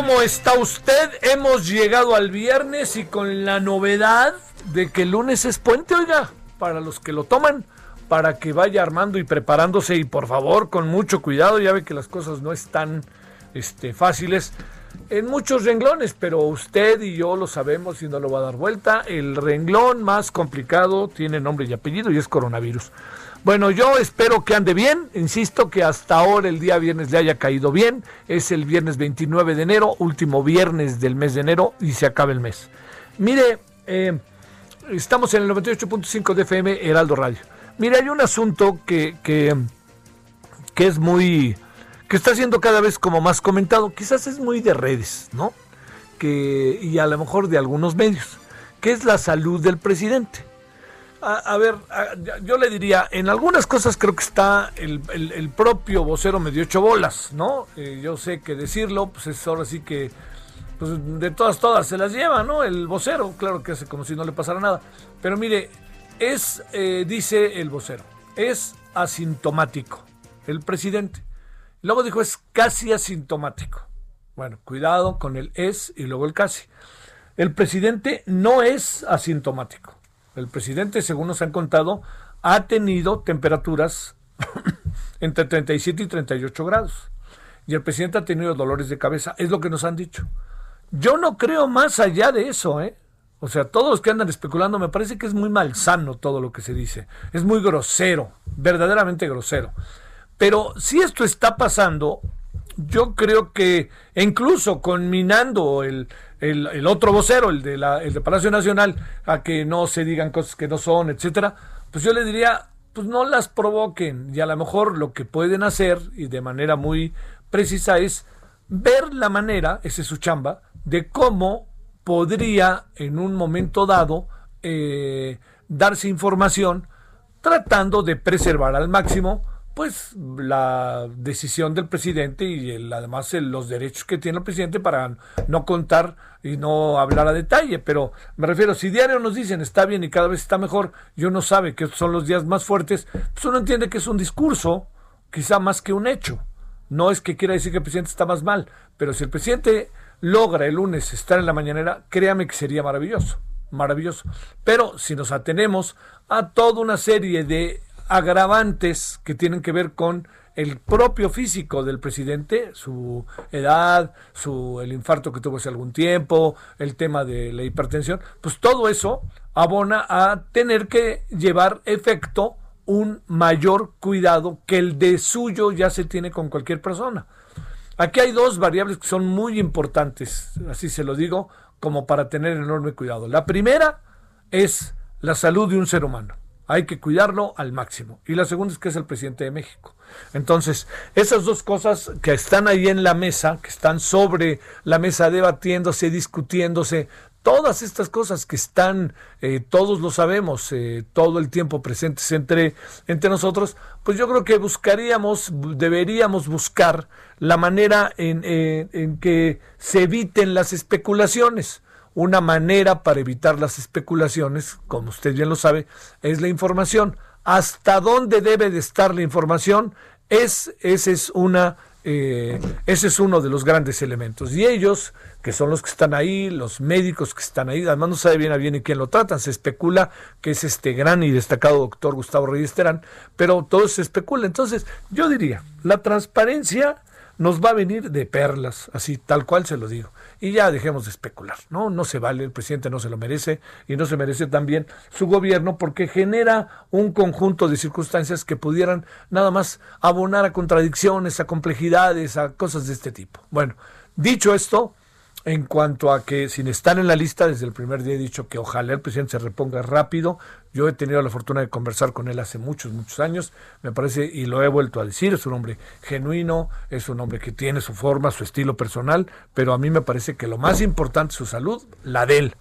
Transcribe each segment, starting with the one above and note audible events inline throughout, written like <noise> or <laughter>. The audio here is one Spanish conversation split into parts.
¿Cómo está usted? Hemos llegado al viernes y con la novedad de que el lunes es puente, oiga, para los que lo toman, para que vaya armando y preparándose y por favor con mucho cuidado, ya ve que las cosas no están este, fáciles en muchos renglones, pero usted y yo lo sabemos y no lo va a dar vuelta. El renglón más complicado tiene nombre y apellido y es coronavirus. Bueno, yo espero que ande bien. Insisto que hasta ahora el día viernes le haya caído bien. Es el viernes 29 de enero, último viernes del mes de enero y se acaba el mes. Mire, eh, estamos en el 98.5 de FM Heraldo Radio. Mire, hay un asunto que, que, que es muy que está siendo cada vez como más comentado, quizás es muy de redes, ¿no? Que, y a lo mejor de algunos medios, que es la salud del presidente. A, ver, yo le diría, en algunas cosas creo que está el, el, el propio vocero medio ocho bolas, ¿no? Eh, yo sé que decirlo, pues es ahora sí que, pues de todas, todas se las lleva, ¿no? El vocero, claro que hace como si no le pasara nada. Pero mire, es, eh, dice el vocero, es asintomático el presidente. Luego dijo es casi asintomático. Bueno, cuidado con el es y luego el casi. El presidente no es asintomático. El presidente, según nos han contado, ha tenido temperaturas <coughs> entre 37 y 38 grados. Y el presidente ha tenido dolores de cabeza. Es lo que nos han dicho. Yo no creo más allá de eso, ¿eh? O sea, todos los que andan especulando, me parece que es muy malsano todo lo que se dice. Es muy grosero, verdaderamente grosero. Pero si esto está pasando, yo creo que incluso conminando el, el, el otro vocero, el de, la, el de Palacio Nacional, a que no se digan cosas que no son, etcétera, pues yo le diría, pues no las provoquen. Y a lo mejor lo que pueden hacer, y de manera muy precisa, es ver la manera, esa es su chamba, de cómo podría en un momento dado eh, darse información tratando de preservar al máximo pues la decisión del presidente y el, además el, los derechos que tiene el presidente para no contar y no hablar a detalle. Pero me refiero, si diario nos dicen está bien y cada vez está mejor, y uno sabe que son los días más fuertes, pues uno entiende que es un discurso, quizá más que un hecho. No es que quiera decir que el presidente está más mal, pero si el presidente logra el lunes estar en la mañanera, créame que sería maravilloso, maravilloso. Pero si nos atenemos a toda una serie de agravantes que tienen que ver con el propio físico del presidente, su edad, su el infarto que tuvo hace algún tiempo, el tema de la hipertensión, pues todo eso abona a tener que llevar efecto un mayor cuidado que el de suyo ya se tiene con cualquier persona. Aquí hay dos variables que son muy importantes, así se lo digo, como para tener enorme cuidado. La primera es la salud de un ser humano. Hay que cuidarlo al máximo. Y la segunda es que es el presidente de México. Entonces, esas dos cosas que están ahí en la mesa, que están sobre la mesa debatiéndose, discutiéndose, todas estas cosas que están, eh, todos lo sabemos, eh, todo el tiempo presentes entre, entre nosotros, pues yo creo que buscaríamos, deberíamos buscar la manera en, en que se eviten las especulaciones. Una manera para evitar las especulaciones, como usted bien lo sabe, es la información. ¿Hasta dónde debe de estar la información? Es, ese, es una, eh, ese es uno de los grandes elementos. Y ellos, que son los que están ahí, los médicos que están ahí, además no sabe bien a bien quién lo tratan, se especula que es este gran y destacado doctor Gustavo Reyes Terán, pero todo se especula. Entonces, yo diría, la transparencia nos va a venir de perlas, así tal cual se lo digo y ya dejemos de especular, ¿no? No se vale, el presidente no se lo merece y no se merece también su gobierno porque genera un conjunto de circunstancias que pudieran nada más abonar a contradicciones, a complejidades, a cosas de este tipo. Bueno, dicho esto, en cuanto a que sin estar en la lista, desde el primer día he dicho que ojalá el presidente se reponga rápido. Yo he tenido la fortuna de conversar con él hace muchos, muchos años. Me parece, y lo he vuelto a decir, es un hombre genuino, es un hombre que tiene su forma, su estilo personal, pero a mí me parece que lo más importante es su salud, la de él,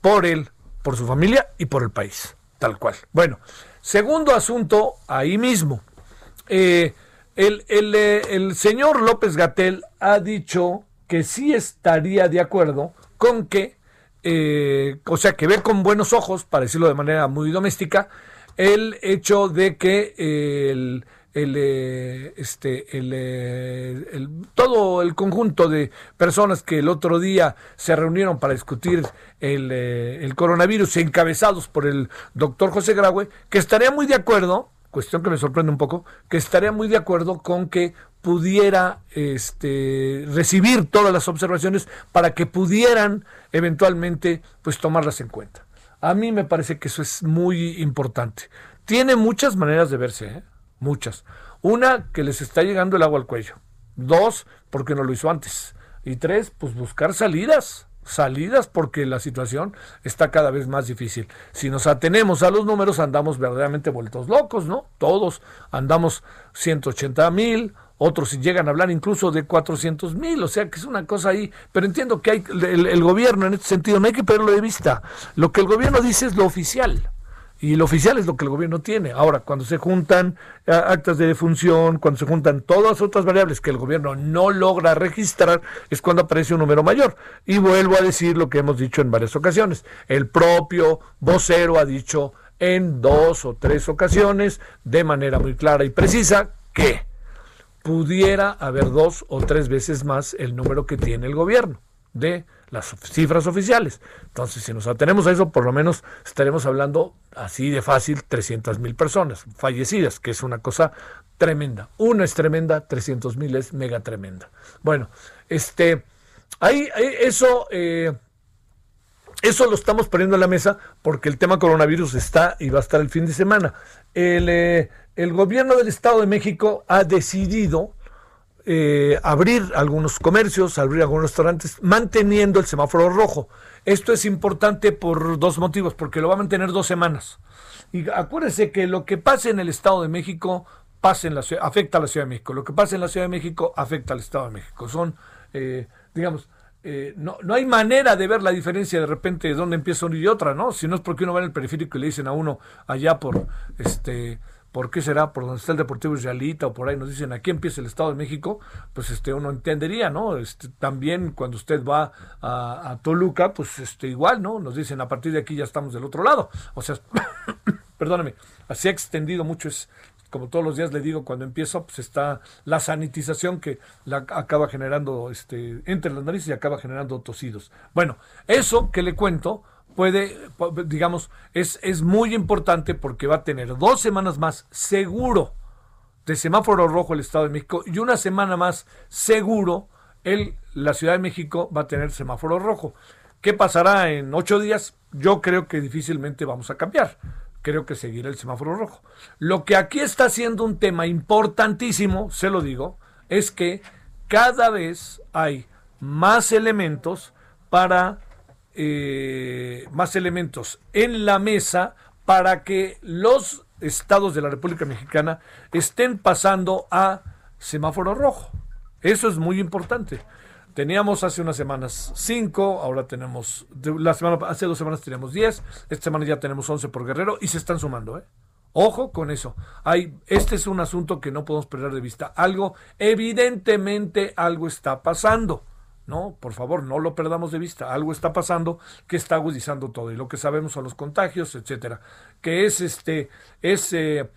por él, por su familia y por el país, tal cual. Bueno, segundo asunto, ahí mismo. Eh, el, el, eh, el señor López Gatel ha dicho que sí estaría de acuerdo con que, eh, o sea, que ve con buenos ojos, para decirlo de manera muy doméstica, el hecho de que el, el, eh, este, eh, el, todo el conjunto de personas que el otro día se reunieron para discutir el, el coronavirus, encabezados por el doctor José Graue, que estaría muy de acuerdo, cuestión que me sorprende un poco, que estaría muy de acuerdo con que pudiera este, recibir todas las observaciones para que pudieran eventualmente pues tomarlas en cuenta. A mí me parece que eso es muy importante. Tiene muchas maneras de verse, ¿eh? muchas. Una, que les está llegando el agua al cuello. Dos, porque no lo hizo antes. Y tres, pues buscar salidas salidas porque la situación está cada vez más difícil. Si nos atenemos a los números, andamos verdaderamente vueltos locos, ¿no? Todos andamos 180 mil, otros llegan a hablar incluso de 400 mil, o sea que es una cosa ahí, pero entiendo que hay el, gobierno en este sentido, no hay que perderlo de vista, lo que el gobierno dice es lo oficial. Y lo oficial es lo que el gobierno tiene. Ahora, cuando se juntan eh, actas de defunción, cuando se juntan todas otras variables que el gobierno no logra registrar, es cuando aparece un número mayor. Y vuelvo a decir lo que hemos dicho en varias ocasiones. El propio vocero ha dicho en dos o tres ocasiones, de manera muy clara y precisa, que pudiera haber dos o tres veces más el número que tiene el gobierno de las cifras oficiales. Entonces, si nos atenemos a eso, por lo menos estaremos hablando así de fácil 300 mil personas fallecidas, que es una cosa tremenda. Una es tremenda, 300 mil es mega tremenda. Bueno, este, ahí, eso, eh, eso lo estamos poniendo en la mesa porque el tema coronavirus está y va a estar el fin de semana. El, eh, el gobierno del Estado de México ha decidido eh, abrir algunos comercios, abrir algunos restaurantes, manteniendo el semáforo rojo. Esto es importante por dos motivos, porque lo va a mantener dos semanas. Y acuérdense que lo que pasa en el Estado de México pasa en la afecta a la Ciudad de México. Lo que pasa en la Ciudad de México afecta al Estado de México. Son, eh, digamos, eh, no, no hay manera de ver la diferencia de repente de dónde empieza una y otra, ¿no? Si no es porque uno va en el periférico y le dicen a uno allá por este ¿Por qué será? Por donde está el Deportivo Israelita o por ahí nos dicen aquí empieza el Estado de México, pues este uno entendería, ¿no? Este, también cuando usted va a, Toluca, pues este igual, ¿no? Nos dicen a partir de aquí ya estamos del otro lado. O sea, <coughs> perdóname, así ha extendido mucho es como todos los días le digo cuando empiezo, pues está la sanitización que la acaba generando este entre las narices y acaba generando tosidos. Bueno, eso que le cuento puede, digamos, es, es muy importante porque va a tener dos semanas más seguro de semáforo rojo el Estado de México y una semana más seguro el, la Ciudad de México va a tener semáforo rojo. ¿Qué pasará en ocho días? Yo creo que difícilmente vamos a cambiar. Creo que seguirá el semáforo rojo. Lo que aquí está siendo un tema importantísimo, se lo digo, es que cada vez hay más elementos para eh, más elementos en la mesa para que los estados de la República Mexicana estén pasando a semáforo rojo. Eso es muy importante. Teníamos hace unas semanas 5, ahora tenemos, la semana, hace dos semanas teníamos 10, esta semana ya tenemos 11 por Guerrero y se están sumando. ¿eh? Ojo con eso. Hay, este es un asunto que no podemos perder de vista. Algo, evidentemente algo está pasando. No, por favor, no lo perdamos de vista. Algo está pasando que está agudizando todo. Y lo que sabemos son los contagios, etcétera. Que es este, es eh,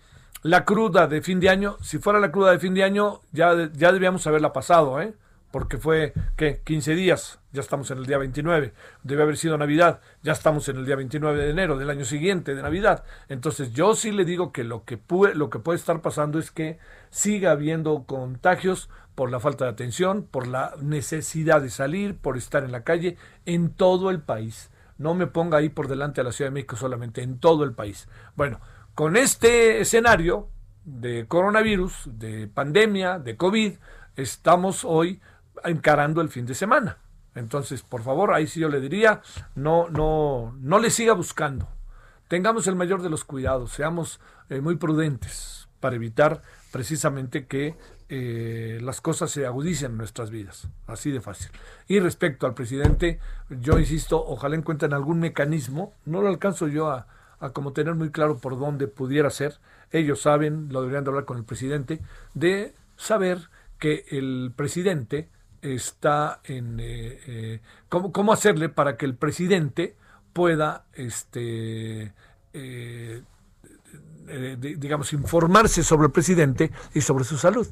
la cruda de fin de año. Si fuera la cruda de fin de año, ya, ya debíamos haberla pasado, ¿eh? porque fue, ¿qué? 15 días, ya estamos en el día 29, debe haber sido Navidad, ya estamos en el día 29 de enero del año siguiente de Navidad. Entonces yo sí le digo que lo que, puede, lo que puede estar pasando es que siga habiendo contagios por la falta de atención, por la necesidad de salir, por estar en la calle, en todo el país. No me ponga ahí por delante a la Ciudad de México solamente, en todo el país. Bueno, con este escenario de coronavirus, de pandemia, de COVID, estamos hoy encarando el fin de semana. Entonces, por favor, ahí sí yo le diría, no, no, no le siga buscando. Tengamos el mayor de los cuidados, seamos eh, muy prudentes para evitar precisamente que eh, las cosas se agudicen en nuestras vidas. Así de fácil. Y respecto al presidente, yo insisto, ojalá encuentren algún mecanismo, no lo alcanzo yo a, como tener muy claro por dónde pudiera ser. Ellos saben, lo deberían de hablar con el presidente, de saber que el presidente está en eh, eh, ¿cómo, hacerle para que el presidente pueda este digamos informarse sobre el presidente y sobre su salud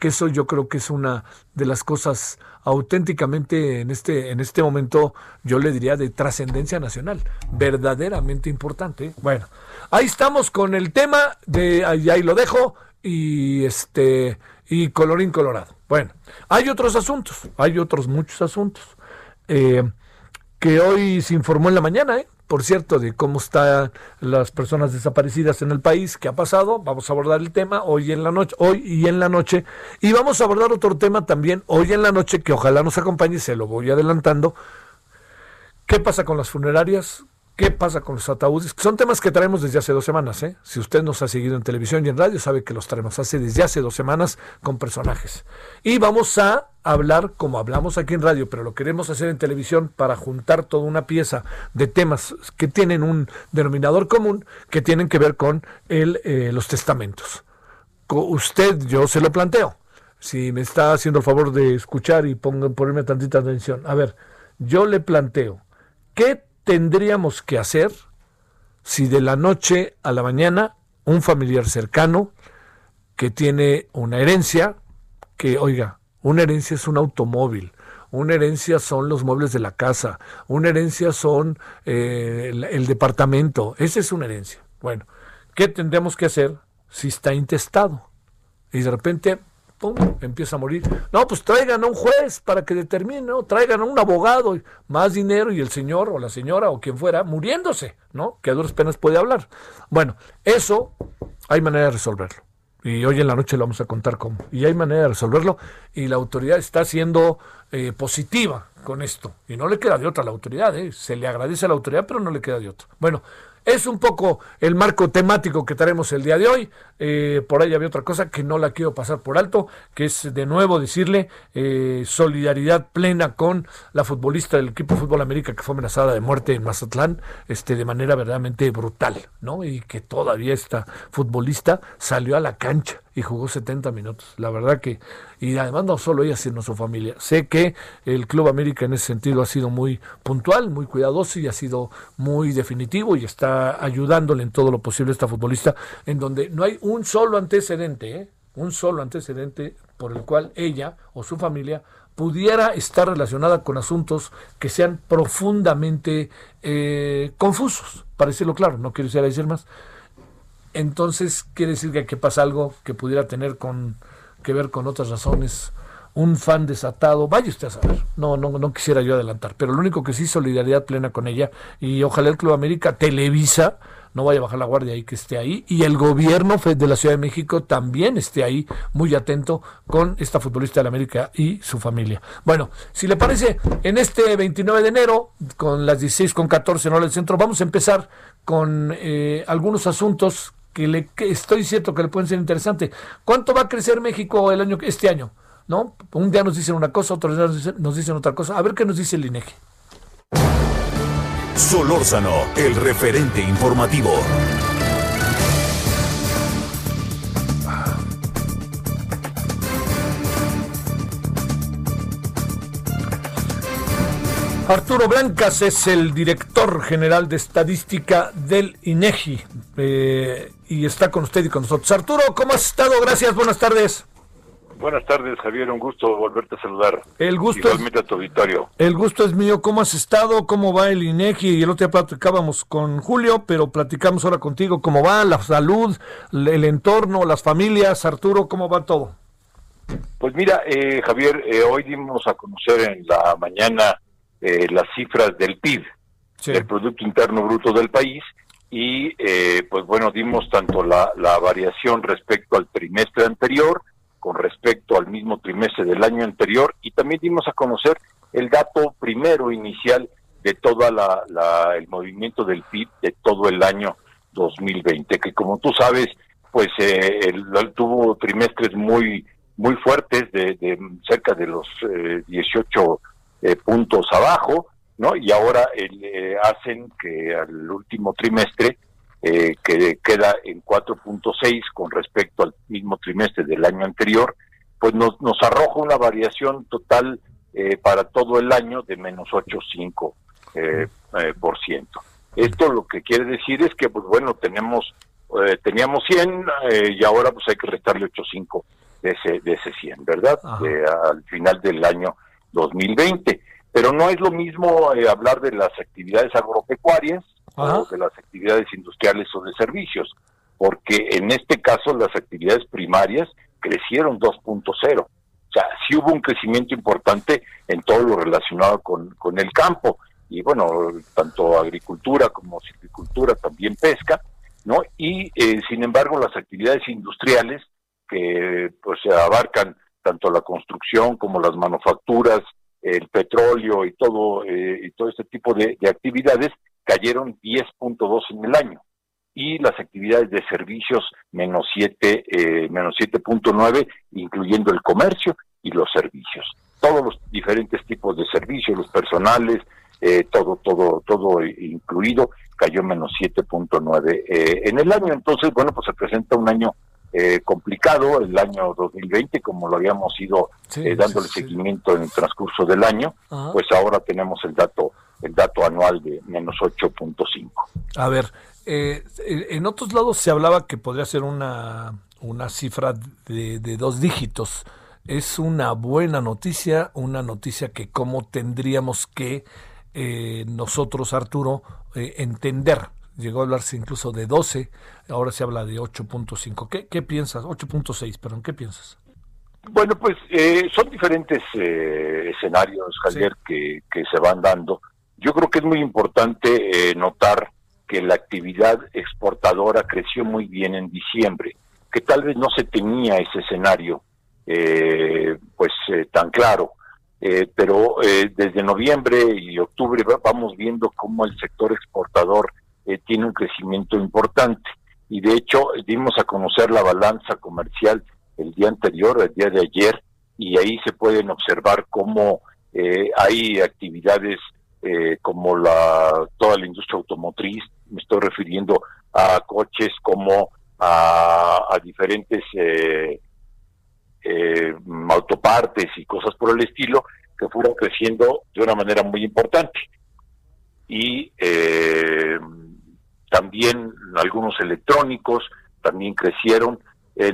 que eso yo creo que es una de las cosas auténticamente en este en este momento yo le diría de trascendencia nacional verdaderamente importante bueno ahí estamos con el tema de ahí, ahí lo dejo y este y colorín colorado bueno, hay otros asuntos, hay otros muchos asuntos. Eh, que hoy se informó en la mañana, ¿eh? Por cierto, de cómo están las personas desaparecidas en el país, qué ha pasado. Vamos a abordar el tema hoy en la noche, hoy y en la noche. Y vamos a abordar otro tema también hoy en la noche que ojalá nos acompañe, se lo voy adelantando. ¿Qué pasa con las funerarias? ¿Qué pasa con los ataúdes? Son temas que traemos desde hace dos semanas. ¿eh? Si usted nos ha seguido en televisión y en radio, sabe que los traemos hace desde hace dos semanas con personajes. Y vamos a hablar como hablamos aquí en radio, pero lo queremos hacer en televisión para juntar toda una pieza de temas que tienen un denominador común, que tienen que ver con el, eh, los testamentos. Usted, yo se lo planteo. Si me está haciendo el favor de escuchar y ponerme tantita atención. A ver, yo le planteo, ¿qué tendríamos que hacer si de la noche a la mañana un familiar cercano que tiene una herencia, que oiga, una herencia es un automóvil, una herencia son los muebles de la casa, una herencia son eh, el, departamento, esa es una herencia. Bueno, ¿qué tendríamos que hacer si está intestado? Y de repente empieza a morir. No, pues traigan a un juez para que determine, ¿no? traigan a un abogado, más dinero y el señor o la señora o quien fuera muriéndose, ¿no? Que a duras penas puede hablar. Bueno, eso hay manera de resolverlo. Y hoy en la noche lo vamos a contar cómo. Y hay manera de resolverlo y la autoridad está siendo eh, positiva con esto. Y no le queda de otra a la autoridad, ¿eh? se le agradece a la autoridad, pero no le queda de otra. Bueno, es un poco el marco temático que traemos el día de hoy. Eh, por ahí había otra cosa que no la quiero pasar por alto, que es de nuevo decirle eh, solidaridad plena con la futbolista del equipo de Fútbol América que fue amenazada de muerte en Mazatlán, este, de manera verdaderamente brutal, ¿no? Y que todavía esta futbolista salió a la cancha y jugó 70 minutos. La verdad que, y además no solo ella, sino su familia. Sé que el Club América en ese sentido ha sido muy puntual, muy cuidadoso y ha sido muy definitivo y está ayudándole en todo lo posible a esta futbolista, en donde no hay un solo antecedente, ¿eh? un solo antecedente por el cual ella o su familia pudiera estar relacionada con asuntos que sean profundamente eh, confusos, para decirlo claro, no quiero decir más entonces quiere decir que aquí pasa algo que pudiera tener con que ver con otras razones. Un fan desatado, vaya usted a saber. No, no, no quisiera yo adelantar, pero lo único que sí, solidaridad plena con ella. Y ojalá el Club América Televisa no vaya a bajar la guardia y que esté ahí. Y el gobierno de la Ciudad de México también esté ahí, muy atento con esta futbolista de la América y su familia. Bueno, si le parece, en este 29 de enero, con las 16 con 14 en hora del centro, vamos a empezar con eh, algunos asuntos que, le, estoy cierto que le pueden ser interesantes. ¿Cuánto va a crecer México el año este año? ¿No? Un día nos dicen una cosa, otro día nos dicen, otra cosa. A ver qué nos dice el INEGI. Solórzano, el referente informativo. Arturo Blancas es el director general de estadística del INEGI eh, y está con usted y con nosotros. Arturo, ¿cómo has estado? Gracias, buenas tardes. Buenas tardes, Javier. Un gusto volverte a saludar. El gusto Igualmente a tu auditorio. El gusto es mío. ¿Cómo has estado? ¿Cómo va el INEGI? Y el otro día platicábamos con Julio, pero platicamos ahora contigo. ¿Cómo va la salud, el entorno, las familias? Arturo, ¿cómo va todo? Pues mira, eh, Javier, eh, hoy dimos a conocer en la mañana eh, las cifras del PIB, del Producto Interno Bruto del país, y pues bueno, dimos tanto la, la variación respecto al trimestre anterior, con respecto al mismo trimestre del año anterior y también dimos a conocer el dato primero inicial de toda la, el movimiento del PIB de todo el año 2020 que como tú sabes pues eh, tuvo trimestres muy muy fuertes de, cerca de los 18 eh, puntos abajo no y ahora eh, hacen que al último trimestre eh, que queda en 4.6 con respecto al mismo trimestre del año anterior, pues nos, nos arroja una variación total eh, para todo el año de menos 8.5 eh, eh, por ciento. Esto lo que quiere decir es que, pues bueno, tenemos teníamos 100 y ahora pues hay que restarle 8.5 de ese, de ese 100, ¿verdad? al final del año 2020. Pero no es lo mismo hablar de las actividades agropecuarias, de las actividades industriales o de servicios, porque en este caso las actividades primarias crecieron 2.0. O sea, sí hubo un crecimiento importante en todo lo relacionado con, con el campo. Y bueno, tanto agricultura como silvicultura, también pesca, ¿no? Y eh, sin embargo, las actividades industriales que pues abarcan tanto la construcción como las manufacturas, el petróleo y todo eh, y todo este tipo de actividades cayeron 10.2 en el año. Y las actividades de servicios menos 7 eh, menos 7.9 incluyendo el comercio y los servicios. Todos los diferentes tipos de servicios los personales eh, todo todo todo incluido cayó menos 7.9 eh, en el año. Entonces bueno pues se presenta un año eh, complicado el año 2020 como lo habíamos ido eh, dándole seguimiento en el transcurso del año pues ahora tenemos el dato el dato anual de menos 8.5. A ver, eh, en otros lados se hablaba que podría ser una, una cifra de, de, dos dígitos. Es una buena noticia, una noticia que cómo tendríamos que eh, nosotros, Arturo, entender. Llegó a hablarse incluso de 12, ahora se habla de 8.5. ¿Qué, ¿Qué piensas? 8.6, perdón, ¿qué piensas? Bueno, pues son diferentes escenarios, Javier, que, que se van dando. Yo creo que es muy importante eh, notar que la actividad exportadora creció muy bien en diciembre, que tal vez no se tenía ese escenario eh, pues eh, tan claro, pero desde noviembre y octubre vamos viendo cómo el sector exportador tiene un crecimiento importante y de hecho dimos a conocer la balanza comercial el día anterior, el día de ayer, y ahí se pueden observar cómo hay actividades eh, como la toda la industria automotriz, me estoy refiriendo a coches como a, diferentes eh, eh, autopartes y cosas por el estilo que fueron creciendo de una manera muy importante. Y también algunos electrónicos también crecieron,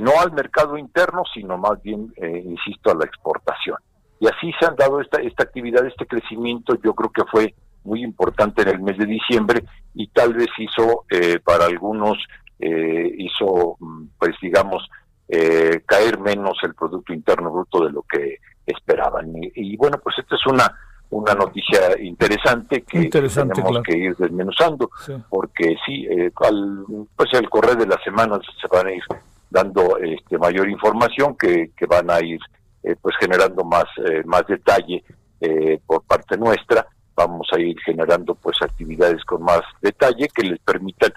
no al mercado interno, sino más bien, insisto, a la exportación. Y así se han dado esta, esta actividad, este crecimiento, yo creo que fue muy importante en el mes de diciembre y tal vez hizo eh, para algunos, eh, hizo, mm, pues digamos, eh, caer menos el Producto Interno Bruto de lo que esperaban. Y, bueno, pues esta es una, una noticia interesante que tenemos que ir desmenuzando, porque sí, eh, al, pues el correr de las semanas se van a ir dando este, mayor información que, que van a ir eh, pues generando más, eh, más detalle por parte nuestra, vamos a ir generando pues actividades con más detalle que les permitan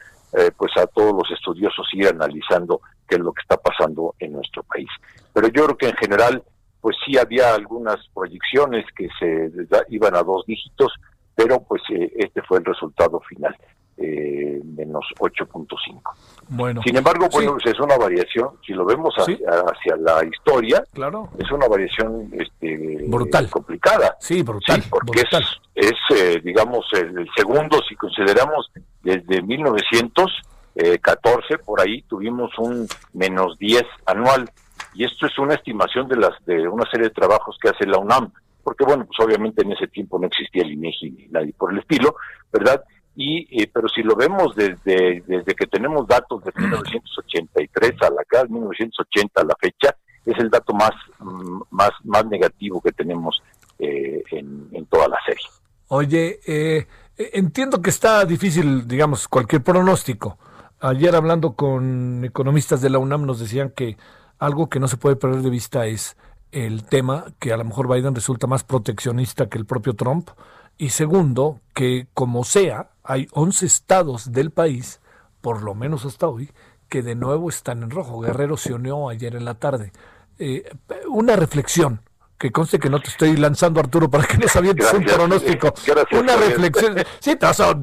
pues a todos los estudiosos ir analizando qué es lo que está pasando en nuestro país. Pero yo creo que en general pues sí había algunas proyecciones que se iban a dos dígitos, pero pues eh, este fue el resultado final, eh, menos 8.5. Bueno, Sin embargo, bueno, pues, es una variación, si lo vemos hacia, la historia, claro. es una variación este, brutal, complicada. Sí, brutal. porque es, eh, digamos, el, segundo, si consideramos desde 1914, por ahí tuvimos un menos 10 anual y esto es una estimación de las de una serie de trabajos que hace la UNAM, porque bueno, pues obviamente en ese tiempo no existía el INEGI ni nadie por el estilo, ¿verdad? Y eh, pero si lo vemos desde desde que tenemos datos de 1983 a la acá 1980 a la fecha, es el dato más mm, más más negativo que tenemos eh, en, en, toda la serie. Oye, eh, entiendo que está difícil, digamos, cualquier pronóstico. Ayer hablando con economistas de la UNAM nos decían que algo que no se puede perder de vista es el tema que a lo mejor Biden resulta más proteccionista que el propio Trump. Y segundo, que como sea, hay 11 estados del país, por lo menos hasta hoy, que de nuevo están en rojo. Guerrero se unió ayer en la tarde. Eh, una reflexión que conste que no te estoy lanzando Arturo para que nos avientes un pronóstico. una reflexión. Sí, te vas a,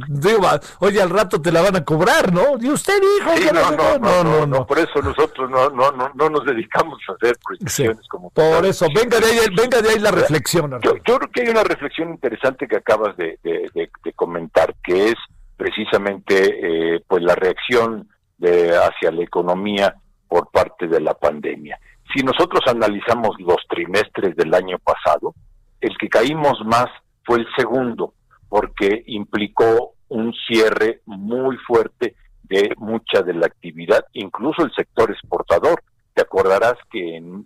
oye, al rato te la van a cobrar, ¿no? Y usted dijo no, no, no, no, no, Por eso nosotros no, no, no, no nos dedicamos a hacer proyecciones como. Por eso, venga de ahí, venga de ahí la reflexión. Yo, yo, creo que hay una reflexión interesante que acabas de, de, de, comentar, que es precisamente eh, pues la reacción de, hacia la economía por parte de la pandemia. Si nosotros analizamos los trimestres del año pasado, el que caímos más fue el segundo, porque implicó un cierre muy fuerte de mucha de la actividad, incluso el sector exportador. Te acordarás que en,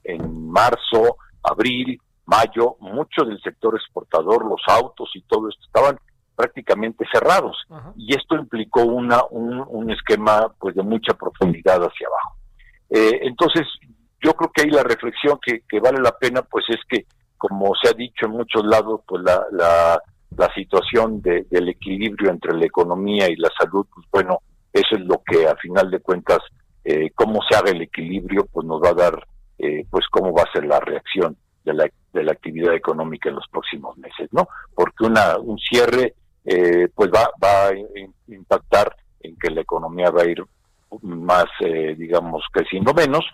marzo, abril, mayo, mucho del sector exportador, los autos y todo esto estaban prácticamente cerrados y esto implicó una un, esquema pues de mucha profundidad hacia abajo. Eh, entonces yo creo que ahí la reflexión que, que vale la pena, pues es que, como se ha dicho en muchos lados, pues la, la, la situación de, del equilibrio entre la economía y la salud, pues bueno, eso es lo que a final de cuentas, eh, cómo se haga el equilibrio, pues nos va a dar, eh, pues cómo va a ser la reacción de la, de la actividad económica en los próximos meses, ¿no? Porque una, un cierre, eh, pues va, va a impactar en que la economía va a ir más, eh, digamos, creciendo menos,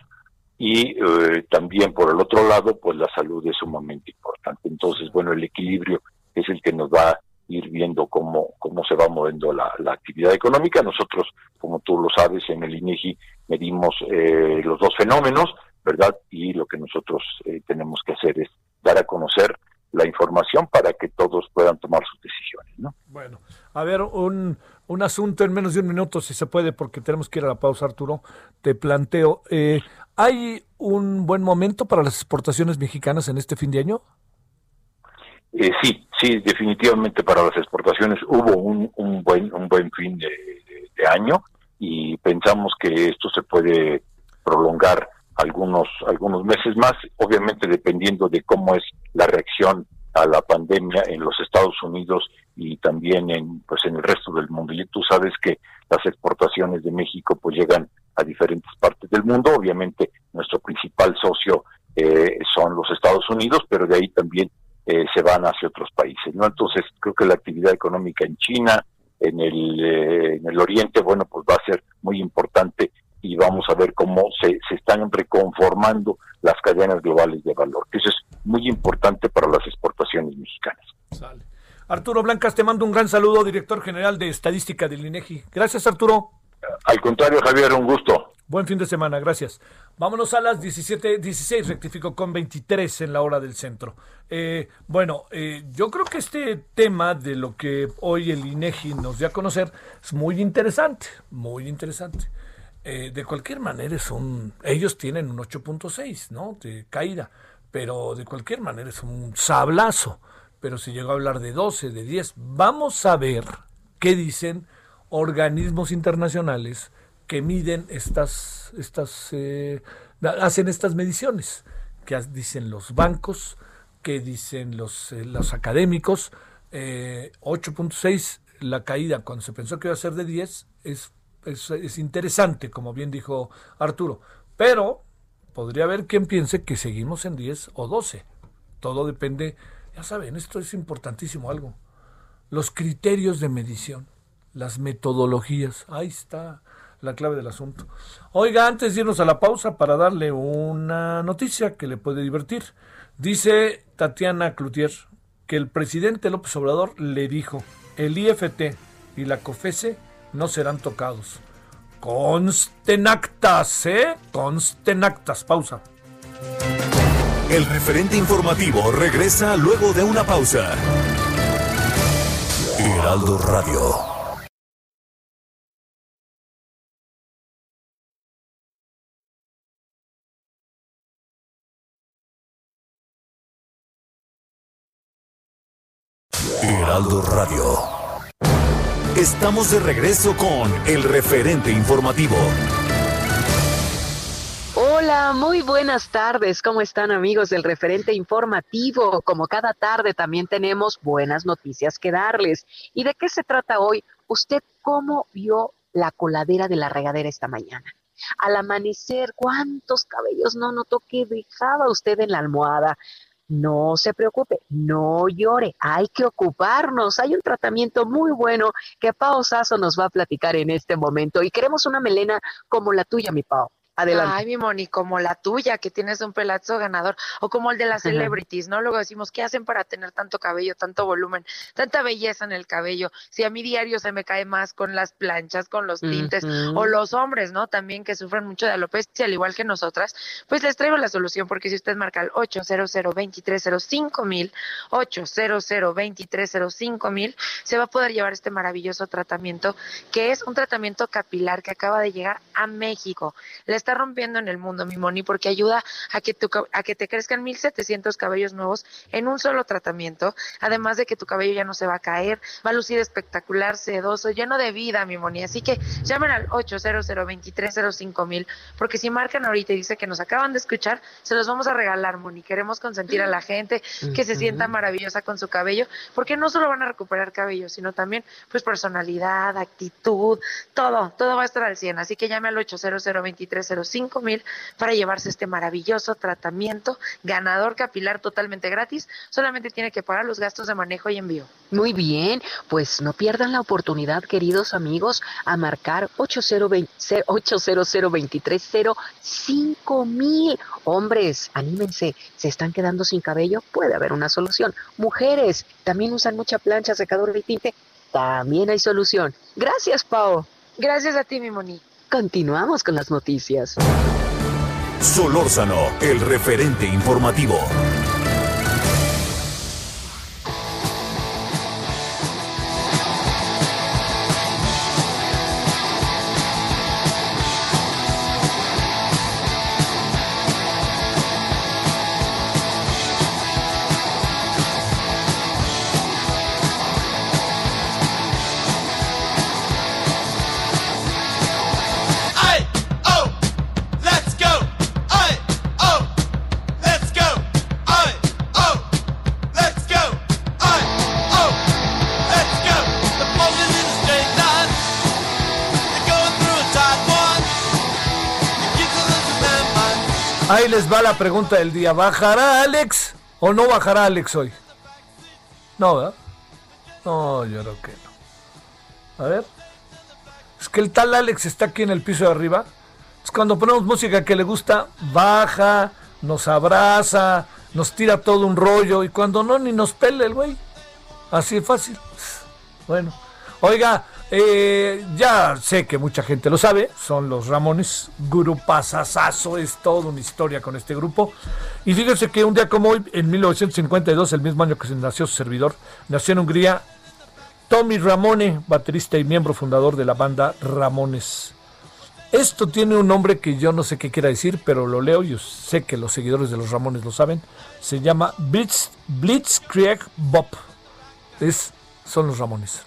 y eh, también por el otro lado, pues la salud es sumamente importante. Entonces, bueno, el equilibrio es el que nos va a ir viendo cómo, cómo se va moviendo la, actividad económica. Nosotros, como tú lo sabes, en el INEGI medimos eh, los dos fenómenos, ¿verdad? Y lo que nosotros eh, tenemos que hacer es dar a conocer la información para que todos puedan tomar sus decisiones, ¿no? Bueno, a ver, un, un asunto en menos de un minuto, si se puede, porque tenemos que ir a la pausa, Arturo. Te planteo, eh, ¿hay un buen momento para las exportaciones mexicanas en este fin de año? Eh, sí, sí, definitivamente para las exportaciones hubo un, un buen un buen fin de, año y pensamos que esto se puede prolongar algunos algunos meses más, obviamente dependiendo de cómo es la reacción a la pandemia en los Estados Unidos y también en pues en el resto del mundo. Y tú sabes que las exportaciones de México pues llegan a diferentes partes del mundo. Obviamente nuestro principal socio eh, son los Estados Unidos, pero de ahí también eh, se van hacia otros países. ¿no? Entonces creo que la actividad económica en China, en el, eh, en el Oriente, bueno, pues va a ser muy importante y vamos a ver cómo se, se están reconformando las cadenas globales de valor, que eso es muy importante para las exportaciones mexicanas. Arturo Blancas, te mando un gran saludo, director general de Estadística del INEGI. Gracias, Arturo. Al contrario, Javier, un gusto. Buen fin de semana, gracias. Vámonos a las 17, 16, rectifico con 23 en la hora del centro. Eh, bueno, eh, yo creo que este tema de lo que hoy el INEGI nos dio a conocer es muy interesante, muy interesante. Eh, de cualquier manera es un, ellos tienen un 8.6, ¿no? De caída, pero de cualquier manera es un sablazo pero se llegó a hablar de 12, de 10. Vamos a ver qué dicen organismos internacionales que miden estas, estas, eh, hacen estas mediciones, que dicen los bancos, que dicen los, eh, los académicos. 8.6, eh, la caída cuando se pensó que iba a ser de 10, es, es, es interesante, como bien dijo Arturo. Pero podría haber quien piense que seguimos en 10 o 12. Todo depende, ya saben, esto es importantísimo algo. Los criterios de medición, las metodologías, ahí está la clave del asunto. Oiga, antes de irnos a la pausa para darle una noticia que le puede divertir. Dice Tatiana Cloutier que el presidente López Obrador le dijo, el IFT y la COFESE no serán tocados. Consten actas, ¿eh? Consten actas. Pausa. El referente informativo regresa luego de una pausa. Heraldo Radio. Heraldo. Estamos de regreso con el referente informativo. Hola, muy buenas tardes. ¿Cómo están amigos del referente informativo? Como cada tarde también tenemos buenas noticias que darles. ¿Y de qué se trata hoy? ¿Usted cómo vio la coladera de la regadera esta mañana? Al amanecer, ¿cuántos cabellos no notó que dejaba usted en la almohada? No se preocupe, no llore, hay que ocuparnos. Hay un tratamiento muy bueno que Pao Sasso nos va a platicar en este momento y queremos una melena como la tuya, mi Pao. Adelante. Ay, mi Moni, como la tuya, que tienes un pelazo ganador, o como el de las celebrities, ¿no? Luego decimos, ¿qué hacen para tener tanto cabello, tanto volumen, tanta belleza en el cabello? Si a mi diario se me cae más con las planchas, con los tintes, o los hombres, ¿no? También que sufren mucho de alopecia, al igual que nosotras, pues les traigo la solución, porque si usted marca el 800 2305 mil, 800 2305 mil, se va a poder llevar este maravilloso tratamiento, que es un tratamiento capilar que acaba de llegar a México. Les está rompiendo en el mundo, mi Moni, porque ayuda a que, tu, a que te crezcan 1700 cabellos nuevos en un solo tratamiento, además de que tu cabello ya no se va a caer, va a lucir espectacular, sedoso, lleno de vida, mi Moni. Así que llamen al 800 mil, porque si marcan ahorita y dice que nos acaban de escuchar, se los vamos a regalar, Moni. Queremos consentir a la gente que se sienta maravillosa con su cabello, porque no solo van a recuperar cabello, sino también pues personalidad, actitud, todo, todo va a estar al 100. Así que llame al 800 cinco mil para llevarse este maravilloso tratamiento ganador capilar totalmente gratis. Solamente tiene que pagar los gastos de manejo y envío. Muy bien, pues no pierdan la oportunidad, queridos amigos, a marcar 800 cinco mil. Hombres, anímense, se están quedando sin cabello, puede haber una solución. Mujeres, también usan mucha plancha, secador de tinte, también hay solución. Gracias, Pau. Gracias a ti, mi Moni. Continuamos con las noticias. Solórzano, el referente informativo. Les va la pregunta del día. ¿Bajará Alex o no bajará Alex hoy? No, ¿verdad? No, yo creo que no. A ver. Es que el tal Alex está aquí en el piso de arriba. Es cuando ponemos música que le gusta, baja, nos abraza, nos tira todo un rollo y cuando no, ni nos pele el güey. Así de fácil. Bueno. Oiga, eh, ya sé que mucha gente lo sabe, son los Ramones, Pasasazo, es toda una historia con este grupo. Y fíjense que un día como hoy, en 1952, el mismo año que nació su servidor, nació en Hungría Tommy Ramone, baterista y miembro fundador de la banda Ramones. Esto tiene un nombre que yo no sé qué quiera decir, pero lo leo y sé que los seguidores de los Ramones lo saben. Se llama Blitz, Blitzkrieg Bop. Es, son los Ramones.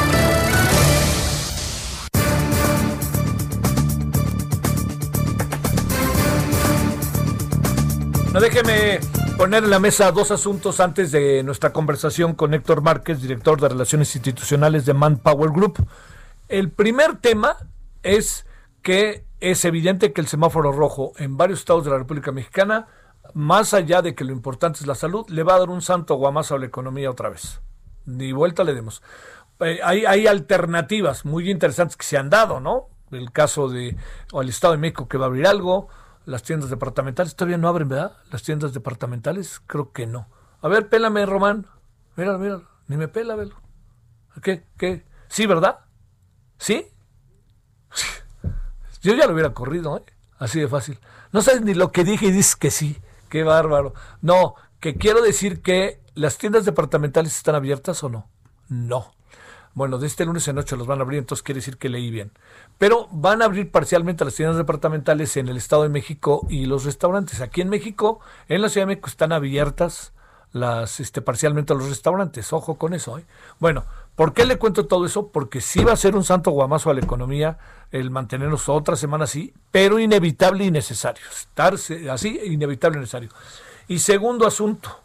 No déjeme poner en la mesa dos asuntos antes de nuestra conversación con Héctor Márquez, director de Relaciones Institucionales de Manpower Group. El primer tema es que es evidente que el semáforo rojo en varios estados de la República Mexicana más allá de que lo importante es la salud, le va a dar un santo guamazo a la economía otra vez. Ni vuelta le demos. Eh, hay, hay, alternativas muy interesantes que se han dado, ¿no? El caso de o el Estado de México que va a abrir algo, las tiendas departamentales todavía no abren, ¿verdad? Las tiendas departamentales, creo que no. A ver, pélame, Román. Mira, mira, ni me pela, velo. ¿Qué? ¿Qué? ¿Sí, verdad? ¿Sí? <laughs> Yo ya lo hubiera corrido, ¿eh? Así de fácil. No sabes ni lo que dije y dices que sí. Qué bárbaro. No, que quiero decir que las tiendas departamentales están abiertas o no. No. Bueno, de este lunes en noche los van a abrir, entonces quiere decir que leí bien. Pero van a abrir parcialmente las tiendas departamentales en el Estado de México y los restaurantes. Aquí en México, en la Ciudad de México, están abiertas las este, parcialmente los restaurantes. Ojo con eso. ¿eh? Bueno, ¿por qué le cuento todo eso? Porque sí va a ser un santo guamazo a la economía el mantenernos otra semana así, pero inevitable y necesario. Estar así, inevitable y necesario. Y segundo asunto,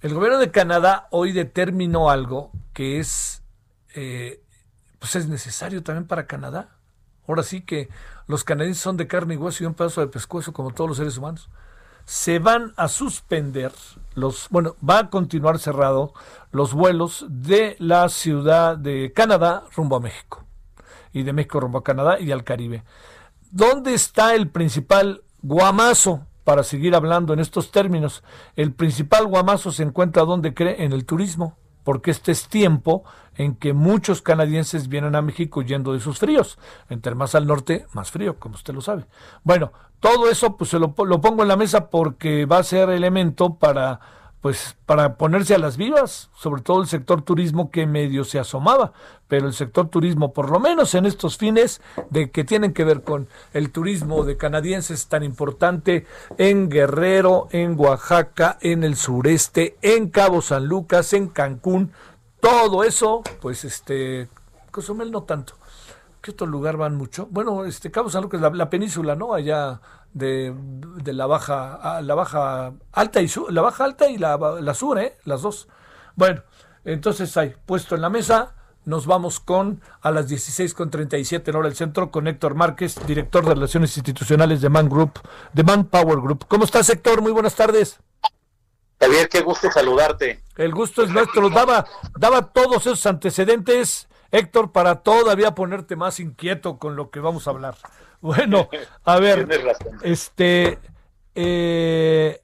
el gobierno de Canadá hoy determinó algo que es, eh, pues es necesario también para Canadá. Ahora sí que los canadienses son de carne y hueso y un pedazo de pescuezo como todos los seres humanos. Se van a suspender los, bueno, va a continuar cerrado los vuelos de la ciudad de Canadá rumbo a México y de México rumbo a Canadá y al Caribe. ¿Dónde está el principal guamazo para seguir hablando en estos términos? El principal guamazo se encuentra donde cree en el turismo, porque este es tiempo en que muchos canadienses vienen a México yendo de sus fríos. Entre más al norte, más frío, como usted lo sabe. Bueno, todo eso pues se lo, lo pongo en la mesa porque va a ser elemento para pues para ponerse a las vivas, sobre todo el sector turismo que medio se asomaba, pero el sector turismo, por lo menos en estos fines de que tienen que ver con el turismo de canadienses tan importante en Guerrero, en Oaxaca, en el sureste, en Cabo San Lucas, en Cancún, todo eso, pues este, Cozumel no tanto. ¿Qué otro lugar van mucho? Bueno, este Cabo San Lucas, la, la península, ¿no? Allá de, de, la baja la baja alta y sur, la baja alta y la, la sur, ¿eh? las dos. Bueno, entonces hay puesto en la mesa. Nos vamos con a las 16.37 en hora del centro con Héctor Márquez, director de Relaciones Institucionales de Man Group, de Man Power Group. ¿Cómo estás, Héctor? Muy buenas tardes. Javier, qué gusto saludarte. El gusto es nuestro. Daba, daba todos esos antecedentes, Héctor, para todavía ponerte más inquieto con lo que vamos a hablar. <laughs> Bueno, a ver, este, eh,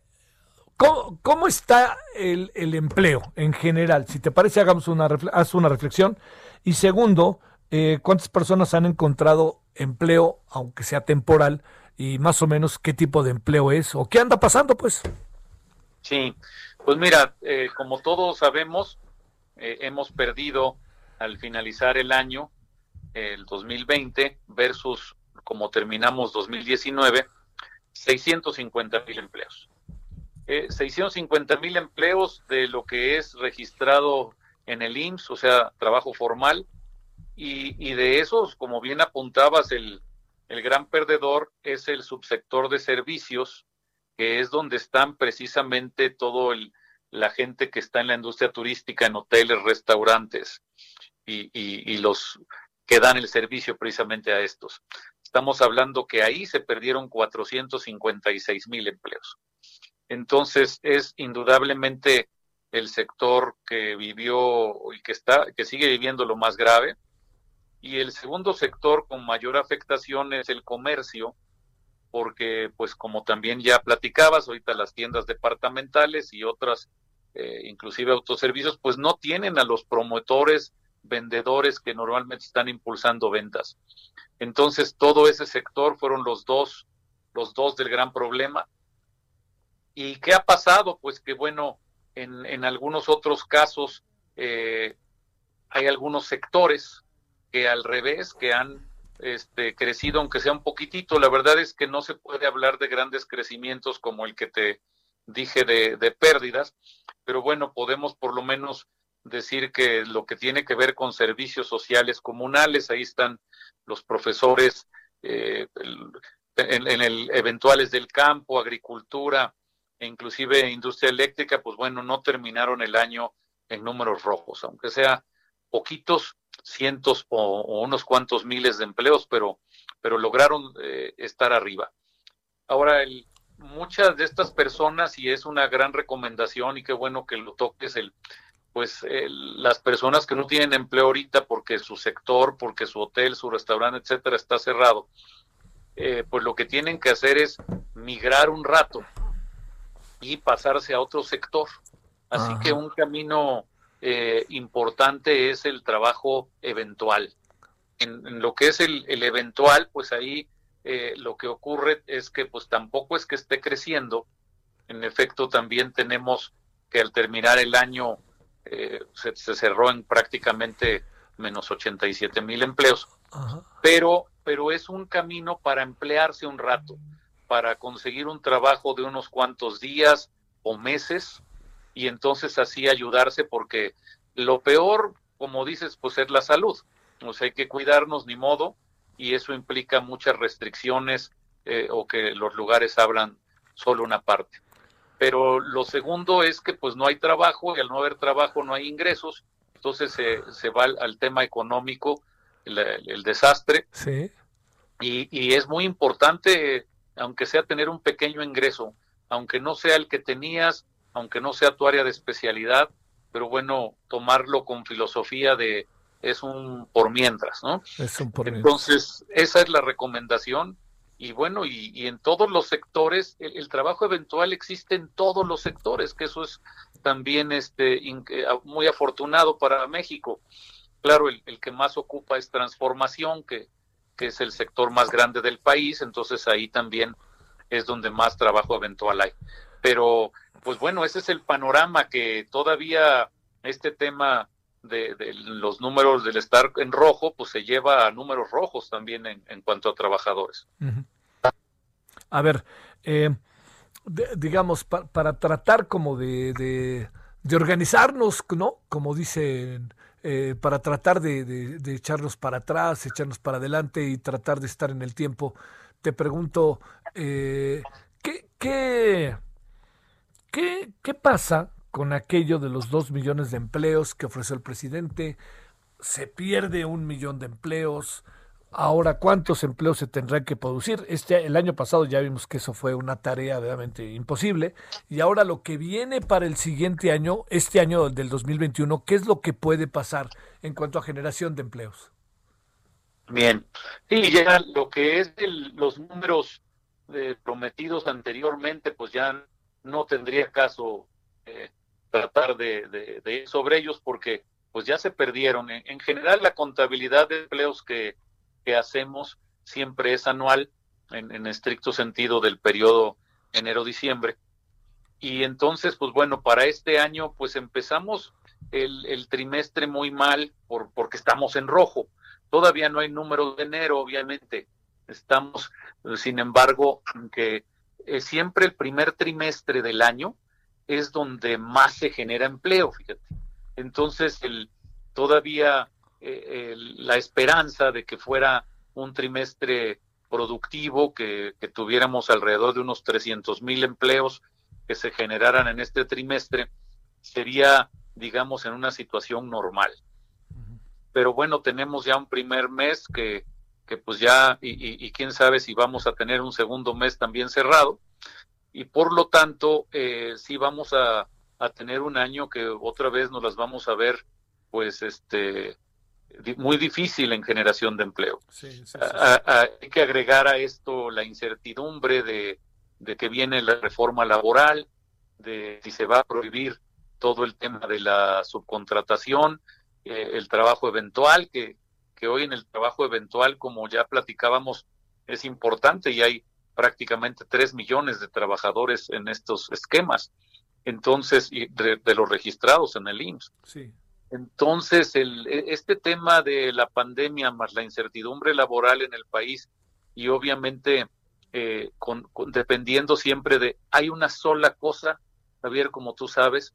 ¿cómo, está el, empleo en general? Si te parece, hagamos una, haz una reflexión. Y segundo, eh, ¿cuántas personas han encontrado empleo, aunque sea temporal, y más o menos qué tipo de empleo es o qué anda pasando, pues? Sí, pues mira, eh, como todos sabemos, hemos perdido al finalizar el año, el 2020, versus como terminamos 2019, 650 mil empleos. Eh, 650 mil empleos de lo que es registrado en el IMSS, o sea, trabajo formal, y, de esos, como bien apuntabas, el, el gran perdedor es el subsector de servicios, que es donde están precisamente todo la gente que está en la industria turística, en hoteles, restaurantes y, y, y los que dan el servicio precisamente a estos. Estamos hablando que ahí se perdieron 456 mil empleos. Entonces es indudablemente el sector que vivió y que está, que sigue viviendo lo más grave. Y el segundo sector con mayor afectación es el comercio, porque pues como también ya platicabas, ahorita las tiendas departamentales y otras, eh, inclusive autoservicios, pues no tienen a los promotores, vendedores que normalmente están impulsando ventas. Entonces todo ese sector fueron los dos, los dos del gran problema. ¿Y qué ha pasado? Pues que bueno, en, en algunos otros casos eh, hay algunos sectores que al revés, que han este, crecido, aunque sea un poquitito. La verdad es que no se puede hablar de grandes crecimientos como el que te dije de, pérdidas, pero bueno, podemos por lo menos decir que lo que tiene que ver con servicios sociales comunales, ahí están los profesores eh, en, el eventuales del campo, agricultura e inclusive industria eléctrica, pues bueno, no terminaron el año en números rojos, aunque sea poquitos, cientos o, unos cuantos miles de empleos, pero, pero lograron eh, estar arriba. Ahora, el, muchas de estas personas, y es una gran recomendación y qué bueno que lo toques, el, pues las personas que no tienen empleo ahorita porque su sector, porque su hotel, su restaurante, etcétera, está cerrado, eh, pues lo que tienen que hacer es migrar un rato y pasarse a otro sector. Así que un camino eh, importante es el trabajo eventual. En, lo que es el, eventual, pues ahí eh, lo que ocurre es que pues tampoco es que esté creciendo. En efecto, también tenemos que al terminar el año eh, se, cerró en prácticamente menos 87 mil empleos. Pero, pero es un camino para emplearse un rato, para conseguir un trabajo de unos cuantos días o meses y entonces así ayudarse porque lo peor, como dices, pues es la salud. O sea, hay que cuidarnos ni modo y eso implica muchas restricciones eh, o que los lugares hablan solo una parte. Pero lo segundo es que pues no hay trabajo y al no haber trabajo no hay ingresos, entonces se, se va al, tema económico, el, desastre. Sí. Y, y es muy importante, aunque sea tener un pequeño ingreso, aunque no sea el que tenías, aunque no sea tu área de especialidad, pero bueno, tomarlo con filosofía de es un por mientras, ¿no? Es un por Entonces, esa es la recomendación. Y bueno, y, en todos los sectores, el, trabajo eventual existe en todos los sectores, que eso es también este, muy afortunado para México. Claro, el, el que más ocupa es transformación, que, que es el sector más grande del país, entonces ahí también es donde más trabajo eventual hay. Pero pues bueno, ese es el panorama que todavía este tema de, los números del estar en rojo, pues se lleva a números rojos también en, cuanto a trabajadores. A ver, eh, digamos, para tratar como de, de, organizarnos, ¿no? Como dicen, eh, para tratar de, echarnos para atrás, echarnos para adelante y tratar de estar en el tiempo, te pregunto, eh, ¿qué, qué ¿Qué, pasa con aquello de los dos millones de empleos que ofreció el presidente? Se pierde un millón de empleos. Ahora, ¿cuántos empleos se tendrán que producir? Este, el año pasado ya vimos que eso fue una tarea realmente imposible. Y ahora lo que viene para el siguiente año, este año del 2021, ¿qué es lo que puede pasar en cuanto a generación de empleos? Bien, sí, ya lo que es los números eh, prometidos anteriormente, pues ya no tendría caso eh, tratar de, ir sobre ellos porque pues ya se perdieron. En, general la contabilidad de empleos que, hacemos siempre es anual, en, estricto sentido del periodo enero-diciembre. Y entonces, pues bueno, para este año pues empezamos el, trimestre muy mal por, porque estamos en rojo. Todavía no hay número de enero, obviamente. Estamos, sin embargo, que eh, siempre el primer trimestre del año es donde más se genera empleo, fíjate. Entonces, el, todavía eh, la esperanza de que fuera un trimestre productivo, que, tuviéramos alrededor de unos 300 mil empleos que se generaran en este trimestre, sería, digamos, en una situación normal. Pero bueno, tenemos ya un primer mes que que pues ya, y, quién sabe si vamos a tener un segundo mes también cerrado, y por lo tanto, eh, sí vamos a, tener un año que otra vez nos las vamos a ver, pues, este, muy difícil en generación de empleo. hay que agregar a esto la incertidumbre de, de que viene la reforma laboral, de si se va a prohibir todo el tema de la subcontratación, eh, el trabajo eventual, que, que hoy en el trabajo eventual, como ya platicábamos, es importante y hay prácticamente tres millones de trabajadores en estos esquemas. Entonces, y de, los registrados en el IMSS. Sí. Entonces, el, e, este tema de la pandemia más la incertidumbre laboral en el país y obviamente eh, con, dependiendo siempre de, hay una sola cosa, Javier, como tú sabes,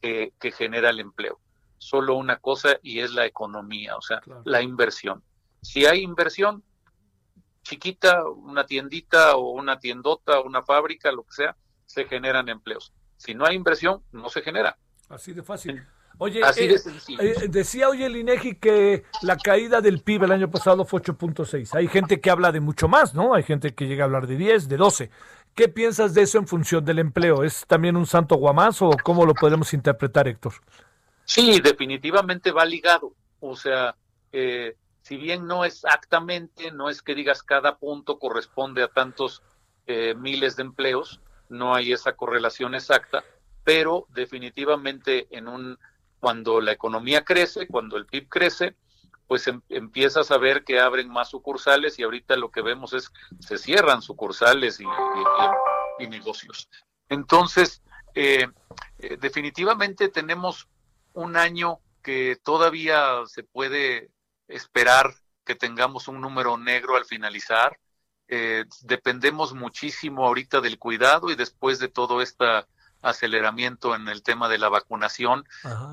que, genera el empleo. Solo una cosa y es la economía, o sea, la inversión. Si hay inversión, chiquita, una tiendita o una tiendota, una fábrica, lo que sea, se generan empleos. Si no hay inversión, no se genera. Así de fácil. Oye, eh, eh, decía hoy el INEGI que la caída del PIB el año pasado fue 8.6. Hay gente que habla de mucho más, ¿no? Hay gente que llega a hablar de 10, de 12. ¿Qué piensas de eso en función del empleo? ¿Es también un santo guamazo o cómo lo podemos interpretar, Héctor? Sí, definitivamente va ligado. O sea, eh, si bien no exactamente, no es que digas cada punto corresponde a tantos miles de empleos, no hay esa correlación exacta, pero definitivamente en un cuando la economía crece, cuando el PIB crece, pues em, empiezas a ver que abren más sucursales y ahorita lo que vemos es se cierran sucursales y, negocios. Entonces, eh, eh, definitivamente tenemos un año que todavía se puede esperar que tengamos un número negro al finalizar. Eh, dependemos muchísimo ahorita del cuidado y después de todo esta aceleramiento en el tema de la vacunación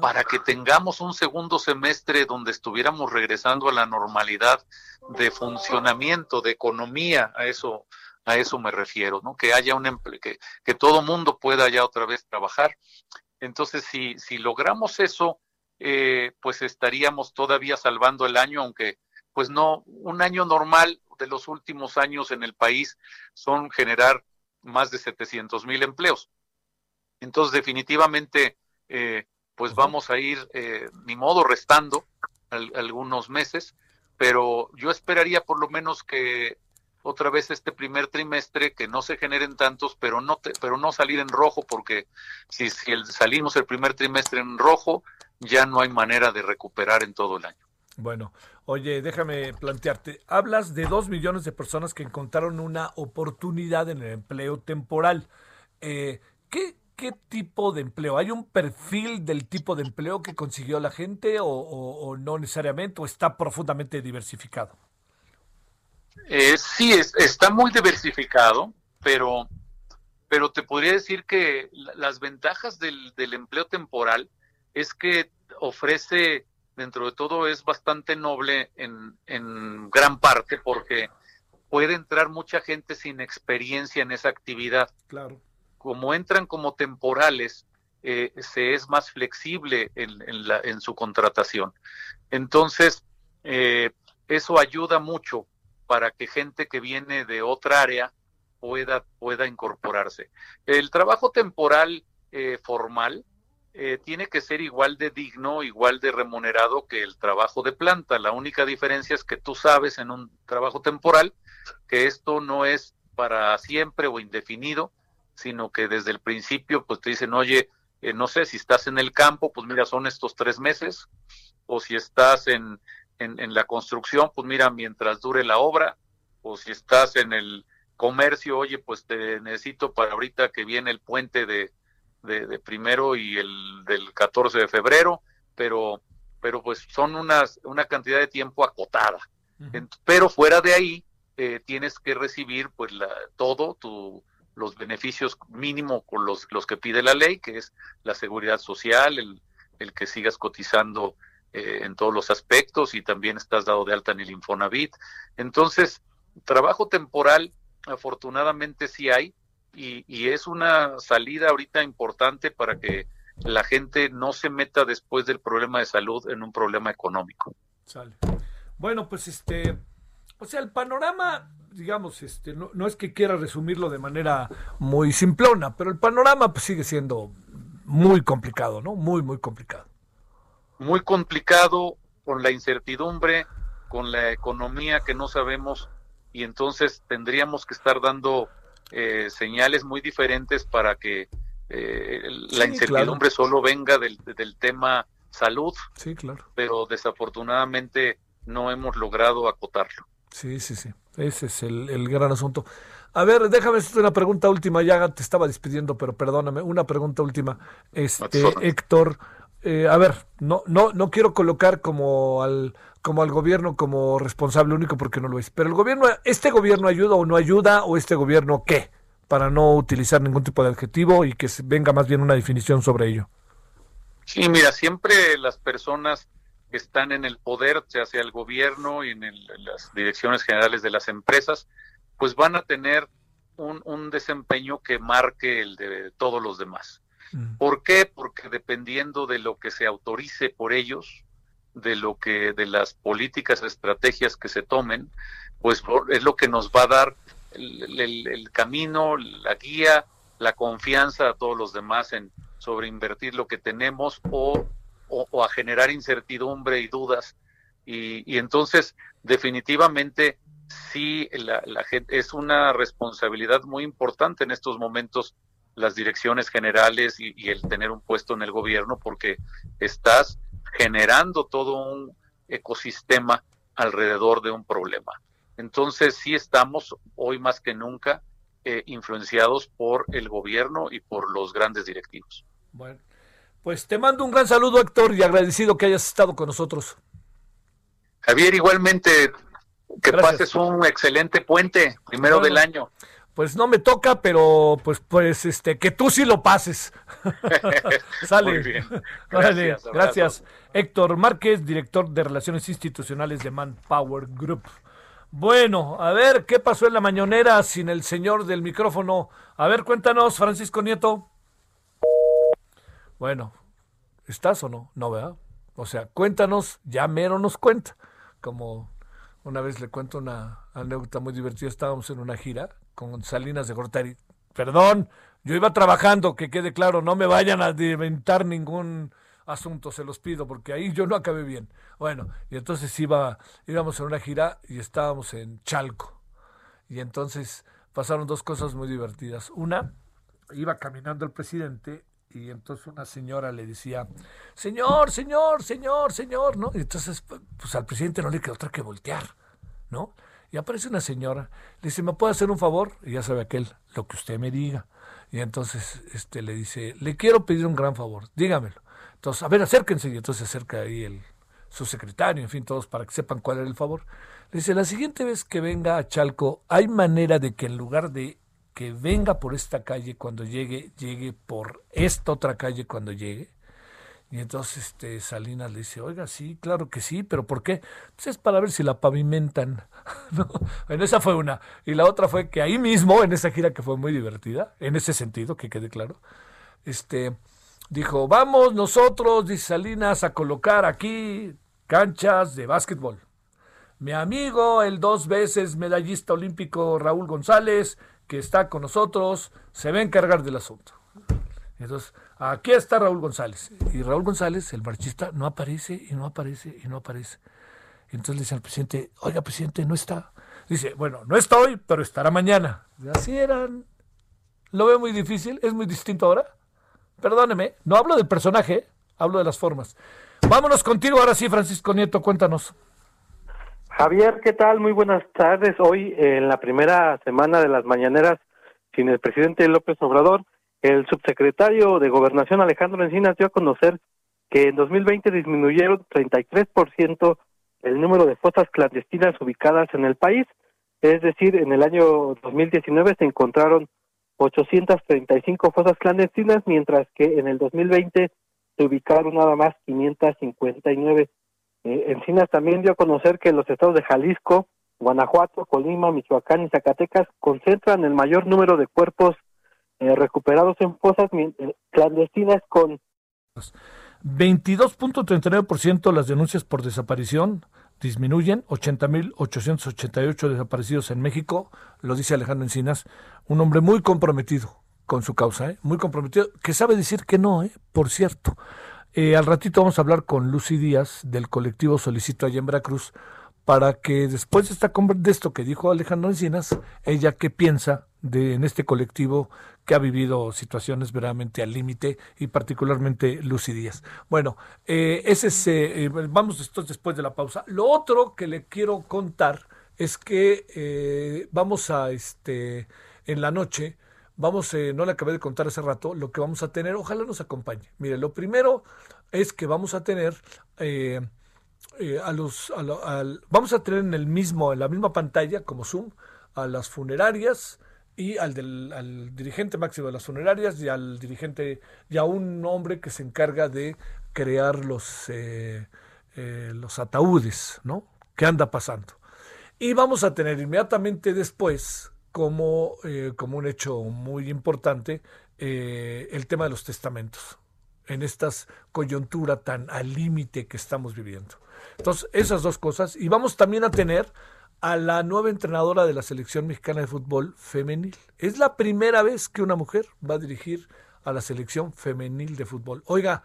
para que tengamos un segundo semestre donde estuviéramos regresando a la normalidad de funcionamiento, de economía, a eso a eso me refiero, ¿no? Que haya un empleo, que, que todo mundo pueda ya otra vez trabajar. Entonces, si, si logramos eso, eh, pues estaríamos todavía salvando el año, aunque pues no, un año normal de los últimos años en el país son generar más de 700 mil empleos. Entonces, definitivamente, eh, pues vamos a ir, eh, ni modo, restando algunos meses, pero yo esperaría por lo menos que otra vez este primer trimestre que no se generen tantos, pero no pero no salir en rojo porque si, si salimos el primer trimestre en rojo ya no hay manera de recuperar en todo el año. Bueno, oye, déjame plantearte, hablas de dos millones de personas que encontraron una oportunidad en el empleo temporal. Eh, ¿qué, qué tipo de empleo? ¿Hay un perfil del tipo de empleo que consiguió la gente o, no necesariamente o está profundamente diversificado? Eh, sí, está muy diversificado, pero, pero te podría decir que las ventajas del, empleo temporal es que ofrece, dentro de todo, es bastante noble en, en gran parte porque puede entrar mucha gente sin experiencia en esa actividad. Claro como entran como temporales, eh, se es más flexible en, la, en su contratación. Entonces, eh, eso ayuda mucho para que gente que viene de otra área pueda, pueda incorporarse. El trabajo temporal eh, formal tiene que ser igual de digno, igual de remunerado que el trabajo de planta. La única diferencia es que tú sabes en un trabajo temporal que esto no es para siempre o indefinido, sino que desde el principio pues te dicen, oye, eh, no sé, si estás en el campo, pues mira, son estos tres meses, o si estás en, en, la construcción, pues mira, mientras dure la obra, o si estás en el comercio, oye, pues te necesito para ahorita que viene el puente de, de, primero y el del 14 de febrero, pero, pero pues son unas, una cantidad de tiempo acotada. pero fuera de ahí, eh, tienes que recibir pues la, todo tu los beneficios mínimo con los, los que pide la ley, que es la seguridad social, el, el que sigas cotizando eh, en todos los aspectos y también estás dado de alta en el Infonavit. Entonces, trabajo temporal, afortunadamente sí hay, y, y es una salida ahorita importante para que la gente no se meta después del problema de salud en un problema económico. Sale. Bueno, pues este, o sea, el panorama digamos, este, no, es que quiera resumirlo de manera muy simplona, pero el panorama pues, sigue siendo muy complicado, ¿no? Muy, muy complicado. Muy complicado con la incertidumbre, con la economía que no sabemos y entonces tendríamos que estar dando eh, señales muy diferentes para que eh, la incertidumbre solo venga del, del, tema salud. Sí, claro. Pero desafortunadamente no hemos logrado acotarlo. Sí, sí, sí. Ese es el, el gran asunto. A ver, déjame hacer una pregunta última. Ya te estaba despidiendo, pero perdóname. Una pregunta última. Este, Héctor, eh, a ver, no, no, no quiero colocar como al, como al gobierno como responsable único porque no lo es. Pero el gobierno, ¿este gobierno ayuda o no ayuda? ¿O este gobierno qué? Para no utilizar ningún tipo de adjetivo y que venga más bien una definición sobre ello. Sí, mira, siempre las personas que están en el poder, ya sea el gobierno y en, las direcciones generales de las empresas, pues van a tener un, un desempeño que marque el de todos los demás. Mm. ¿Por qué? Porque dependiendo de lo que se autorice por ellos, de lo que, de las políticas, estrategias que se tomen, pues es lo que nos va a dar el, camino, la guía, la confianza a todos los demás en sobre invertir lo que tenemos o, a generar incertidumbre y dudas. Y, y entonces, definitivamente, sí, la, la gente, es una responsabilidad muy importante en estos momentos las direcciones generales y, el tener un puesto en el gobierno porque estás generando todo un ecosistema alrededor de un problema. Entonces sí estamos hoy más que nunca eh, influenciados por el gobierno y por los grandes directivos. Bueno, pues te mando un gran saludo Héctor y agradecido que hayas estado con nosotros. Javier, igualmente que pases un excelente puente, primero del año pues no me toca, pero pues pues este que tú sí lo pases. <laughs> Sale. Muy bien. <laughs> Gracias, gracias. Héctor Márquez, director de Relaciones Institucionales de Manpower Group. Bueno, a ver, ¿qué pasó en la mañonera sin el señor del micrófono? A ver, cuéntanos, Francisco Nieto. Bueno, ¿estás o no? No, ¿verdad? O sea, cuéntanos, ya mero nos cuenta. Como una vez le cuento una anécdota muy divertida, estábamos en una gira con Salinas de Gortari. Perdón, yo iba trabajando, que quede claro, no me vayan a inventar ningún asunto, se los pido, porque ahí yo no acabé bien. Bueno, y entonces iba, íbamos en una gira y estábamos en Chalco. Y entonces pasaron dos cosas muy divertidas. Una, iba caminando el presidente y entonces una señora le decía, señor, señor, señor, señor, ¿no? Y entonces, pues al presidente no le quedó otra que voltear, ¿no? Y aparece una señora, le dice, ¿me puede hacer un favor? Y ya sabe aquel, lo que usted me diga. Y entonces este, le dice, le quiero pedir un gran favor, dígamelo. Entonces, a ver, acérquense. Y entonces se acerca ahí el, su secretario, en fin, todos para que sepan cuál era el favor. Le dice, la siguiente vez que venga a Chalco, ¿hay manera de que en lugar de que venga por esta calle cuando llegue, llegue por esta otra calle cuando llegue? Y entonces este, Salinas le dice, oiga, sí, claro que sí, pero ¿por qué? Pues es para ver si la pavimentan. <laughs> Bueno, esa fue una. Y la otra fue que ahí mismo, en esa gira que fue muy divertida, en ese sentido, que quede claro, este, dijo, vamos nosotros, dice Salinas, a colocar aquí canchas de básquetbol. Mi amigo, el dos veces medallista olímpico Raúl González, que está con nosotros, se va a encargar del asunto. Entonces, aquí está Raúl González. Y Raúl González, el marchista, no aparece y no aparece y no aparece. Entonces le dice al presidente, oiga, presidente, no está. Dice, bueno, no estoy, pero estará mañana. así eran. Lo veo muy difícil, es muy distinto ahora. Perdóneme, no hablo del personaje, hablo de las formas. Vámonos contigo ahora sí, Francisco Nieto, cuéntanos. Javier, ¿qué tal? Muy buenas tardes. Hoy, en la primera semana de las mañaneras sin el presidente López Obrador, el subsecretario de Gobernación Alejandro Encinas dio a conocer que en 2020 disminuyeron 33% el número de fosas clandestinas ubicadas en el país, es decir, en el año 2019 se encontraron 835 fosas clandestinas, mientras que en el 2020 se ubicaron nada más 559. Eh, Encinas también dio a conocer que los estados de Jalisco, Guanajuato, Colima, Michoacán y Zacatecas concentran el mayor número de cuerpos eh, recuperados en fosas eh, clandestinas con 22.39% las denuncias por desaparición disminuyen, 80.888 desaparecidos en México, lo dice Alejandro Encinas, un hombre muy comprometido con su causa, ¿eh? muy comprometido, que sabe decir que no, ¿eh? por cierto. Eh, al ratito vamos a hablar con Lucy Díaz del colectivo Solicito allá en Veracruz para que después de, esta, de esto que dijo Alejandro Encinas, ella qué piensa de en este colectivo que ha vivido situaciones verdaderamente al límite y particularmente Lucy Díaz. Bueno, eh, ese es, eh, vamos esto después de la pausa. Lo otro que le quiero contar es que vamos a este en la noche vamos, eh, no le acabé de contar hace rato, lo que vamos a tener, ojalá nos acompañe. Mire, lo primero es que vamos a tener eh, eh, a los, vamos a tener en el mismo, en la misma pantalla como Zoom a las funerarias y al, del, al dirigente máximo de las funerarias y al dirigente y a un hombre que se encarga de crear los, los ataúdes, ¿no? ¿Qué anda pasando? Y vamos a tener inmediatamente después como, eh, como un hecho muy importante eh, el tema de los testamentos en esta coyuntura tan al límite que estamos viviendo. Entonces, esas dos cosas. Y vamos también a tener a la nueva entrenadora de la selección mexicana de fútbol femenil. Es la primera vez que una mujer va a dirigir a la selección femenil de fútbol. Oiga,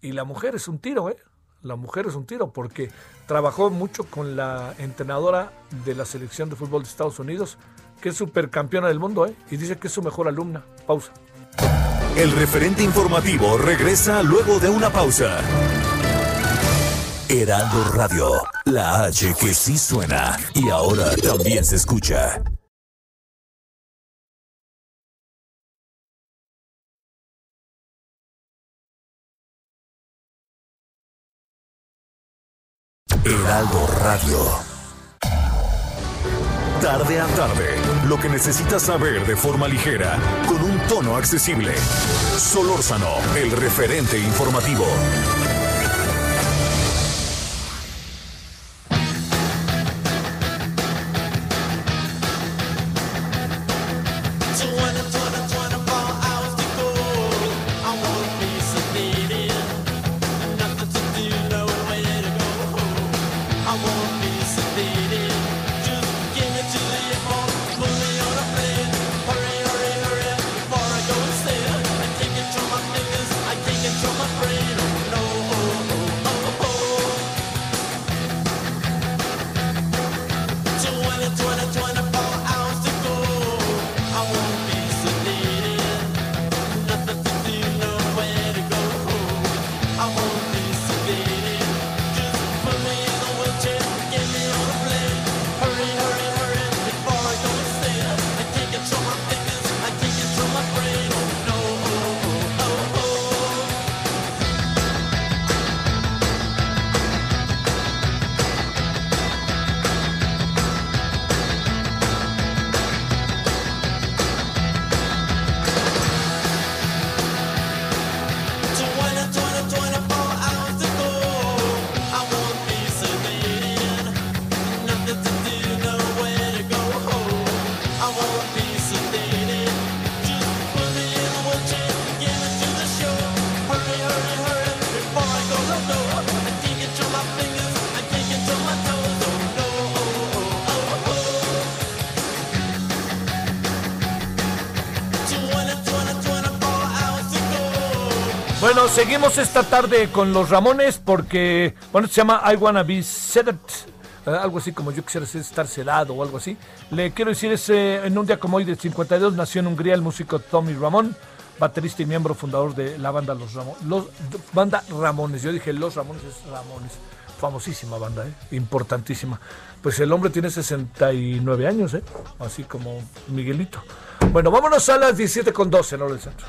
y la mujer es un tiro, ¿eh? La mujer es un tiro porque trabajó mucho con la entrenadora de la selección de fútbol de Estados Unidos, que es supercampeona del mundo, ¿eh? Y dice que es su mejor alumna. Pausa. El referente informativo regresa luego de una pausa. Heraldo Radio, la H que sí suena y ahora también se escucha. Heraldo Radio. Tarde a tarde, lo que necesitas saber de forma ligera, con un tono accesible. Solórzano, el referente informativo. Seguimos esta tarde con los Ramones porque, bueno, se llama I Wanna Be Set eh, algo así como yo quisiera estar sedado o algo así. Le quiero decir, es, en un día como hoy de 52 nació en Hungría el músico Tommy Ramón, baterista y miembro fundador de la banda Los Ramones. Los, banda Ramones, yo dije Los Ramones es Ramones. Famosísima banda, ¿eh? importantísima. Pues el hombre tiene 69 años, ¿eh? así como Miguelito. Bueno, vámonos a las 17 con 12 en hora del centro.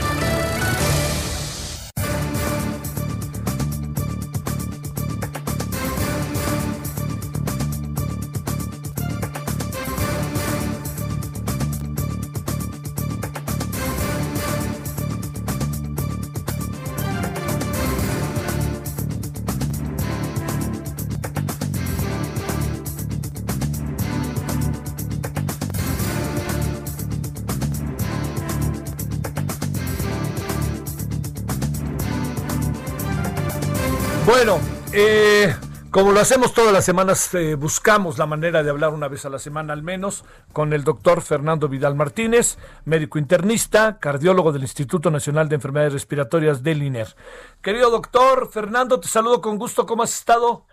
Hacemos todas las semanas, eh, buscamos la manera de hablar una vez a la semana al menos con el doctor Fernando Vidal Martínez, médico internista, cardiólogo del Instituto Nacional de Enfermedades Respiratorias del INER. Querido doctor Fernando, te saludo con gusto. ¿Cómo has estado?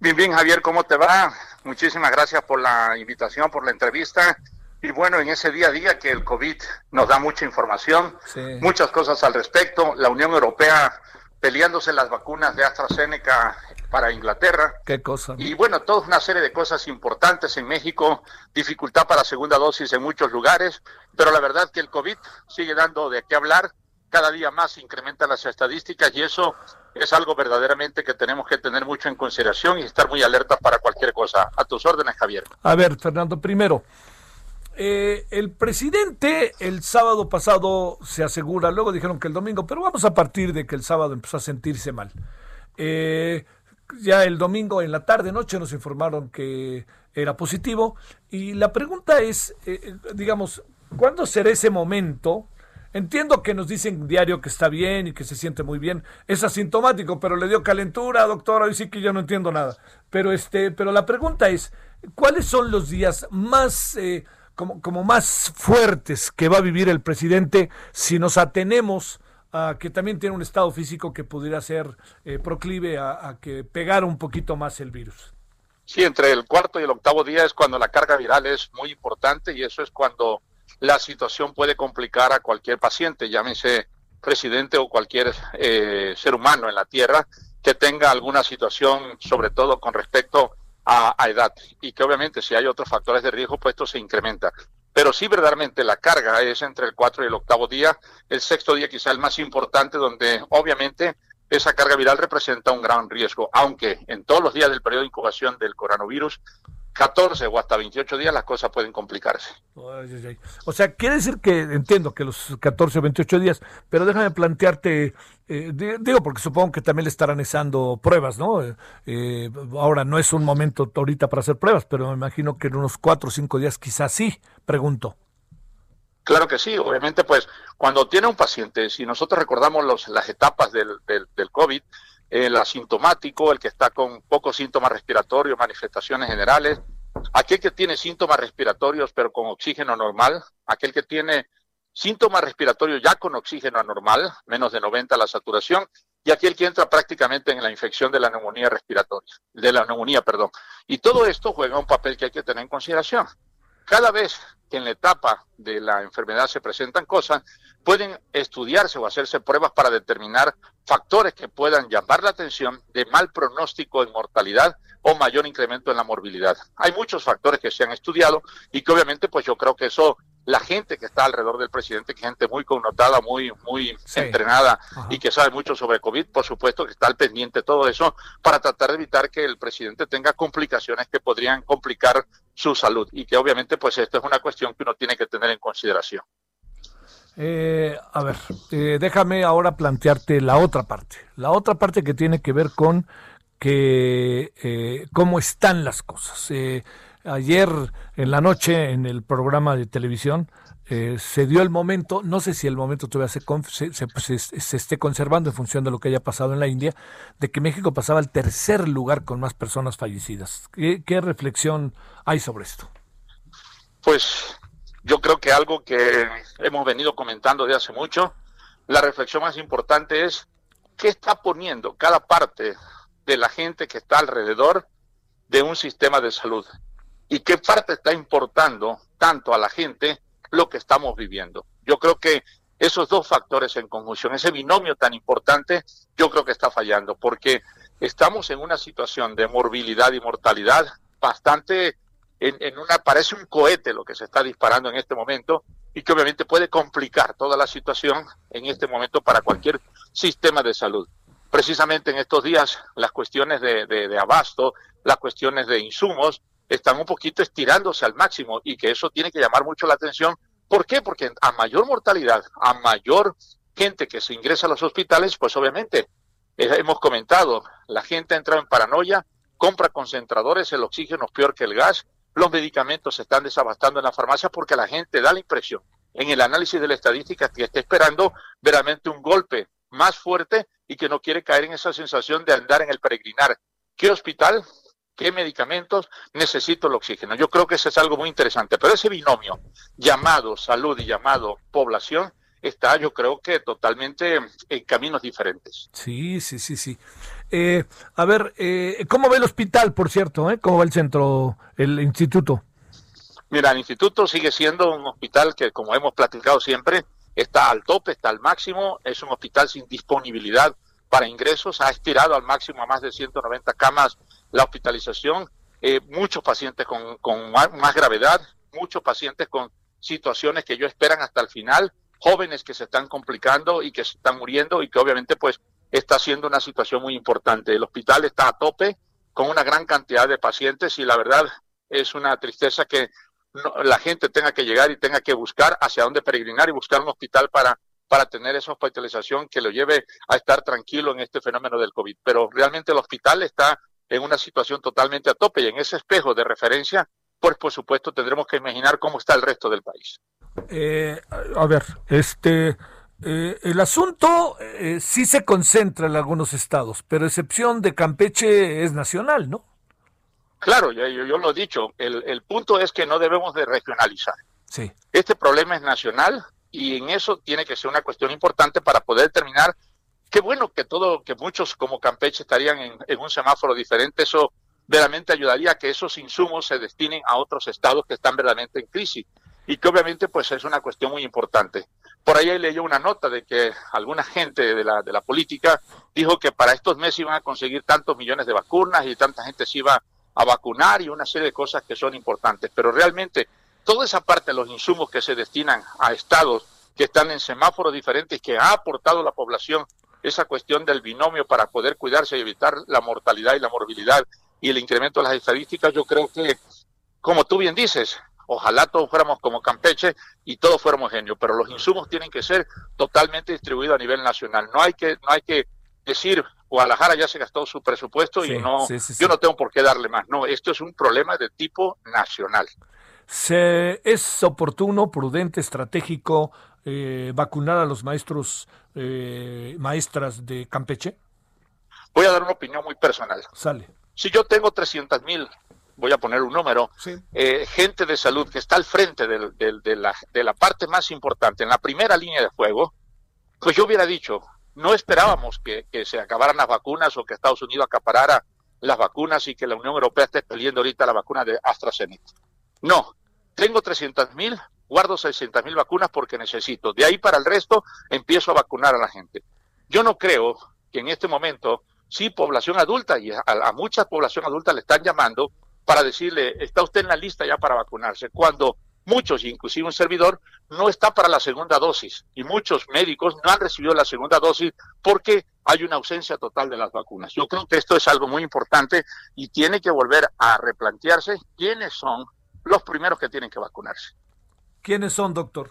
Bien, bien, Javier, ¿cómo te va? Muchísimas gracias por la invitación, por la entrevista. Y bueno, en ese día a día que el COVID nos da mucha información, muchas cosas al respecto. La Unión Europea peleándose las vacunas de AstraZeneca para Inglaterra. Qué cosa. Y bueno, toda una serie de cosas importantes en México, dificultad para segunda dosis en muchos lugares, pero la verdad que el COVID sigue dando de qué hablar, cada día más incrementan las estadísticas y eso es algo verdaderamente que tenemos que tener mucho en consideración y estar muy alerta para cualquier cosa. A tus órdenes, Javier. A ver, Fernando, primero, eh, el presidente el sábado pasado se asegura, luego dijeron que el domingo, pero vamos a partir de que el sábado empezó a sentirse mal. Eh, ya el domingo en la tarde, noche nos informaron que era positivo y la pregunta es, eh, digamos, ¿cuándo será ese momento? Entiendo que nos dicen diario que está bien y que se siente muy bien. Es asintomático, pero le dio calentura, doctora. Hoy sí que yo no entiendo nada. Pero este, pero la pregunta es, ¿cuáles son los días más como, como más fuertes que va a vivir el presidente si nos atenemos a que también tiene un estado físico que pudiera ser eh, proclive a, que pegara un poquito más el virus. Sí, entre el cuarto y el octavo día es cuando la carga viral es muy importante y eso es cuando la situación puede complicar a cualquier paciente, llámese presidente o cualquier eh, ser humano en la Tierra que tenga alguna situación, sobre todo con respecto a, edad. Y que obviamente si hay otros factores de riesgo, pues esto se incrementa. Pero sí, verdaderamente la carga es entre el 4 y el octavo día, el sexto día quizá el más importante, donde obviamente esa carga viral representa un gran riesgo, aunque en todos los días del periodo de incubación del coronavirus 14 o hasta 28 días las cosas pueden complicarse. O sea, quiere decir que entiendo que los 14 o 28 días, pero déjame plantearte, eh, digo, porque supongo que también le estarán echando pruebas, ¿no? Eh, ahora no es un momento ahorita para hacer pruebas, pero me imagino que en unos 4 o 5 días quizás sí, pregunto. Claro que sí, obviamente pues cuando tiene un paciente, si nosotros recordamos los, las etapas del, del, del COVID, el asintomático, el que está con pocos síntomas respiratorios, manifestaciones generales, aquel que tiene síntomas respiratorios pero con oxígeno normal, aquel que tiene síntomas respiratorios ya con oxígeno anormal, menos de 90 la saturación, y aquel que entra prácticamente en la infección de la neumonía respiratoria, de la neumonía, perdón. Y todo esto juega un papel que hay que tener en consideración. Cada vez que en la etapa de la enfermedad se presentan cosas, pueden estudiarse o hacerse pruebas para determinar factores que puedan llamar la atención de mal pronóstico en mortalidad o mayor incremento en la morbilidad. Hay muchos factores que se han estudiado y que obviamente pues yo creo que eso la gente que está alrededor del presidente, que gente muy connotada, muy, muy entrenada y que sabe mucho sobre COVID, por supuesto que está al pendiente de todo eso para tratar de evitar que el presidente tenga complicaciones que podrían complicar su salud y que obviamente pues esto es una cuestión que uno tiene que tener en consideración. Eh, a ver, eh, déjame ahora plantearte la otra parte, la otra parte que tiene que ver con que eh, cómo están las cosas. Eh, ayer en la noche en el programa de televisión eh, se dio el momento, no sé si el momento todavía se, se, esté conservando en función de lo que haya pasado en la India, de que México pasaba al tercer lugar con más personas fallecidas. ¿Qué, reflexión hay sobre esto? Pues yo creo que algo que hemos venido comentando de hace mucho, la reflexión más importante es qué está poniendo cada parte de la gente que está alrededor de un sistema de salud y qué parte está importando tanto a la gente lo que estamos viviendo. Yo creo que esos dos factores en conjunción, ese binomio tan importante, yo creo que está fallando, porque estamos en una situación de morbilidad y mortalidad bastante en, una, parece un cohete lo que se está disparando en este momento y que obviamente puede complicar toda la situación en este momento para cualquier sistema de salud precisamente en estos días las cuestiones de, abasto, las cuestiones de insumos, están un poquito estirándose al máximo y que eso tiene que llamar mucho la atención. ¿Por qué? Porque a mayor mortalidad, a mayor gente que se ingresa a los hospitales, pues obviamente eh, hemos comentado, la gente entra en paranoia, compra concentradores, el oxígeno es peor que el gas, los medicamentos se están desabastando en la farmacia porque la gente da la impresión en el análisis de la estadística que está esperando veramente un golpe más fuerte y que no quiere caer en esa sensación de andar en el peregrinar. ¿Qué hospital? ¿Qué medicamentos? Necesito el oxígeno. Yo creo que eso es algo muy interesante, pero ese binomio llamado salud y llamado población está, yo creo que totalmente en caminos diferentes. Sí, sí, sí, sí. Eh, a ver, eh, ¿cómo va el hospital, por cierto? Eh? ¿Cómo va el centro, el instituto? Mira, el instituto sigue siendo un hospital que, como hemos platicado siempre, está al tope, está al máximo, es un hospital sin disponibilidad para ingresos, ha estirado al máximo a más de 190 camas la hospitalización, eh, muchos pacientes con, con más gravedad, muchos pacientes con situaciones que ellos esperan hasta el final, jóvenes que se están complicando y que se están muriendo y que obviamente pues está siendo una situación muy importante. El hospital está a tope con una gran cantidad de pacientes y la verdad es una tristeza que la gente tenga que llegar y tenga que buscar hacia dónde peregrinar y buscar un hospital para, para tener esa hospitalización que lo lleve a estar tranquilo en este fenómeno del COVID. Pero realmente el hospital está en una situación totalmente a tope y en ese espejo de referencia, pues por supuesto tendremos que imaginar cómo está el resto del país. Eh, a ver, este, eh, el asunto eh, sí se concentra en algunos estados, pero excepción de Campeche es nacional, ¿no? Claro, yo, yo, lo he dicho, el, el, punto es que no debemos de regionalizar. Sí. Este problema es nacional y en eso tiene que ser una cuestión importante para poder determinar qué bueno que todo, que muchos como Campeche estarían en, en un semáforo diferente, eso verdaderamente ayudaría a que esos insumos se destinen a otros estados que están verdaderamente en crisis y que obviamente pues es una cuestión muy importante. Por ahí leí una nota de que alguna gente de la, de la política dijo que para estos meses iban a conseguir tantos millones de vacunas y tanta gente se iba a vacunar y una serie de cosas que son importantes. Pero realmente toda esa parte de los insumos que se destinan a estados que están en semáforos diferentes, que ha aportado la población esa cuestión del binomio para poder cuidarse y evitar la mortalidad y la morbilidad y el incremento de las estadísticas, yo creo que, como tú bien dices, ojalá todos fuéramos como Campeche y todos fuéramos genios, pero los insumos tienen que ser totalmente distribuidos a nivel nacional. No hay que, no hay que decir Guadalajara ya se gastó su presupuesto y no, yo no tengo por qué darle más. No, esto es un problema de tipo nacional. Se, ¿Es oportuno, prudente, estratégico eh, vacunar a los maestros, eh, maestras de Campeche? Voy a dar una opinión muy personal. Sale. Si yo tengo 300 mil, voy a poner un número, eh, gente de salud que está al frente de, la, de la parte más importante, en la primera línea de fuego, pues yo hubiera dicho, no esperábamos que, se acabaran las vacunas o que Estados Unidos acaparara las vacunas y que la Unión Europea esté peleando ahorita la vacuna de AstraZeneca. No, tengo 300 mil, guardo 600 mil vacunas porque necesito. De ahí para el resto empiezo a vacunar a la gente. Yo no creo que en este momento, sí, población adulta, y a, a mucha población adulta le están llamando para decirle, está usted en la lista ya para vacunarse, cuando muchos, inclusive un servidor, no está para la segunda dosis y muchos médicos no han recibido la segunda dosis porque hay una ausencia total de las vacunas. Yo creo que esto es algo muy importante y tiene que volver a replantearse quiénes son los primeros que tienen que vacunarse. ¿Quiénes son, doctor?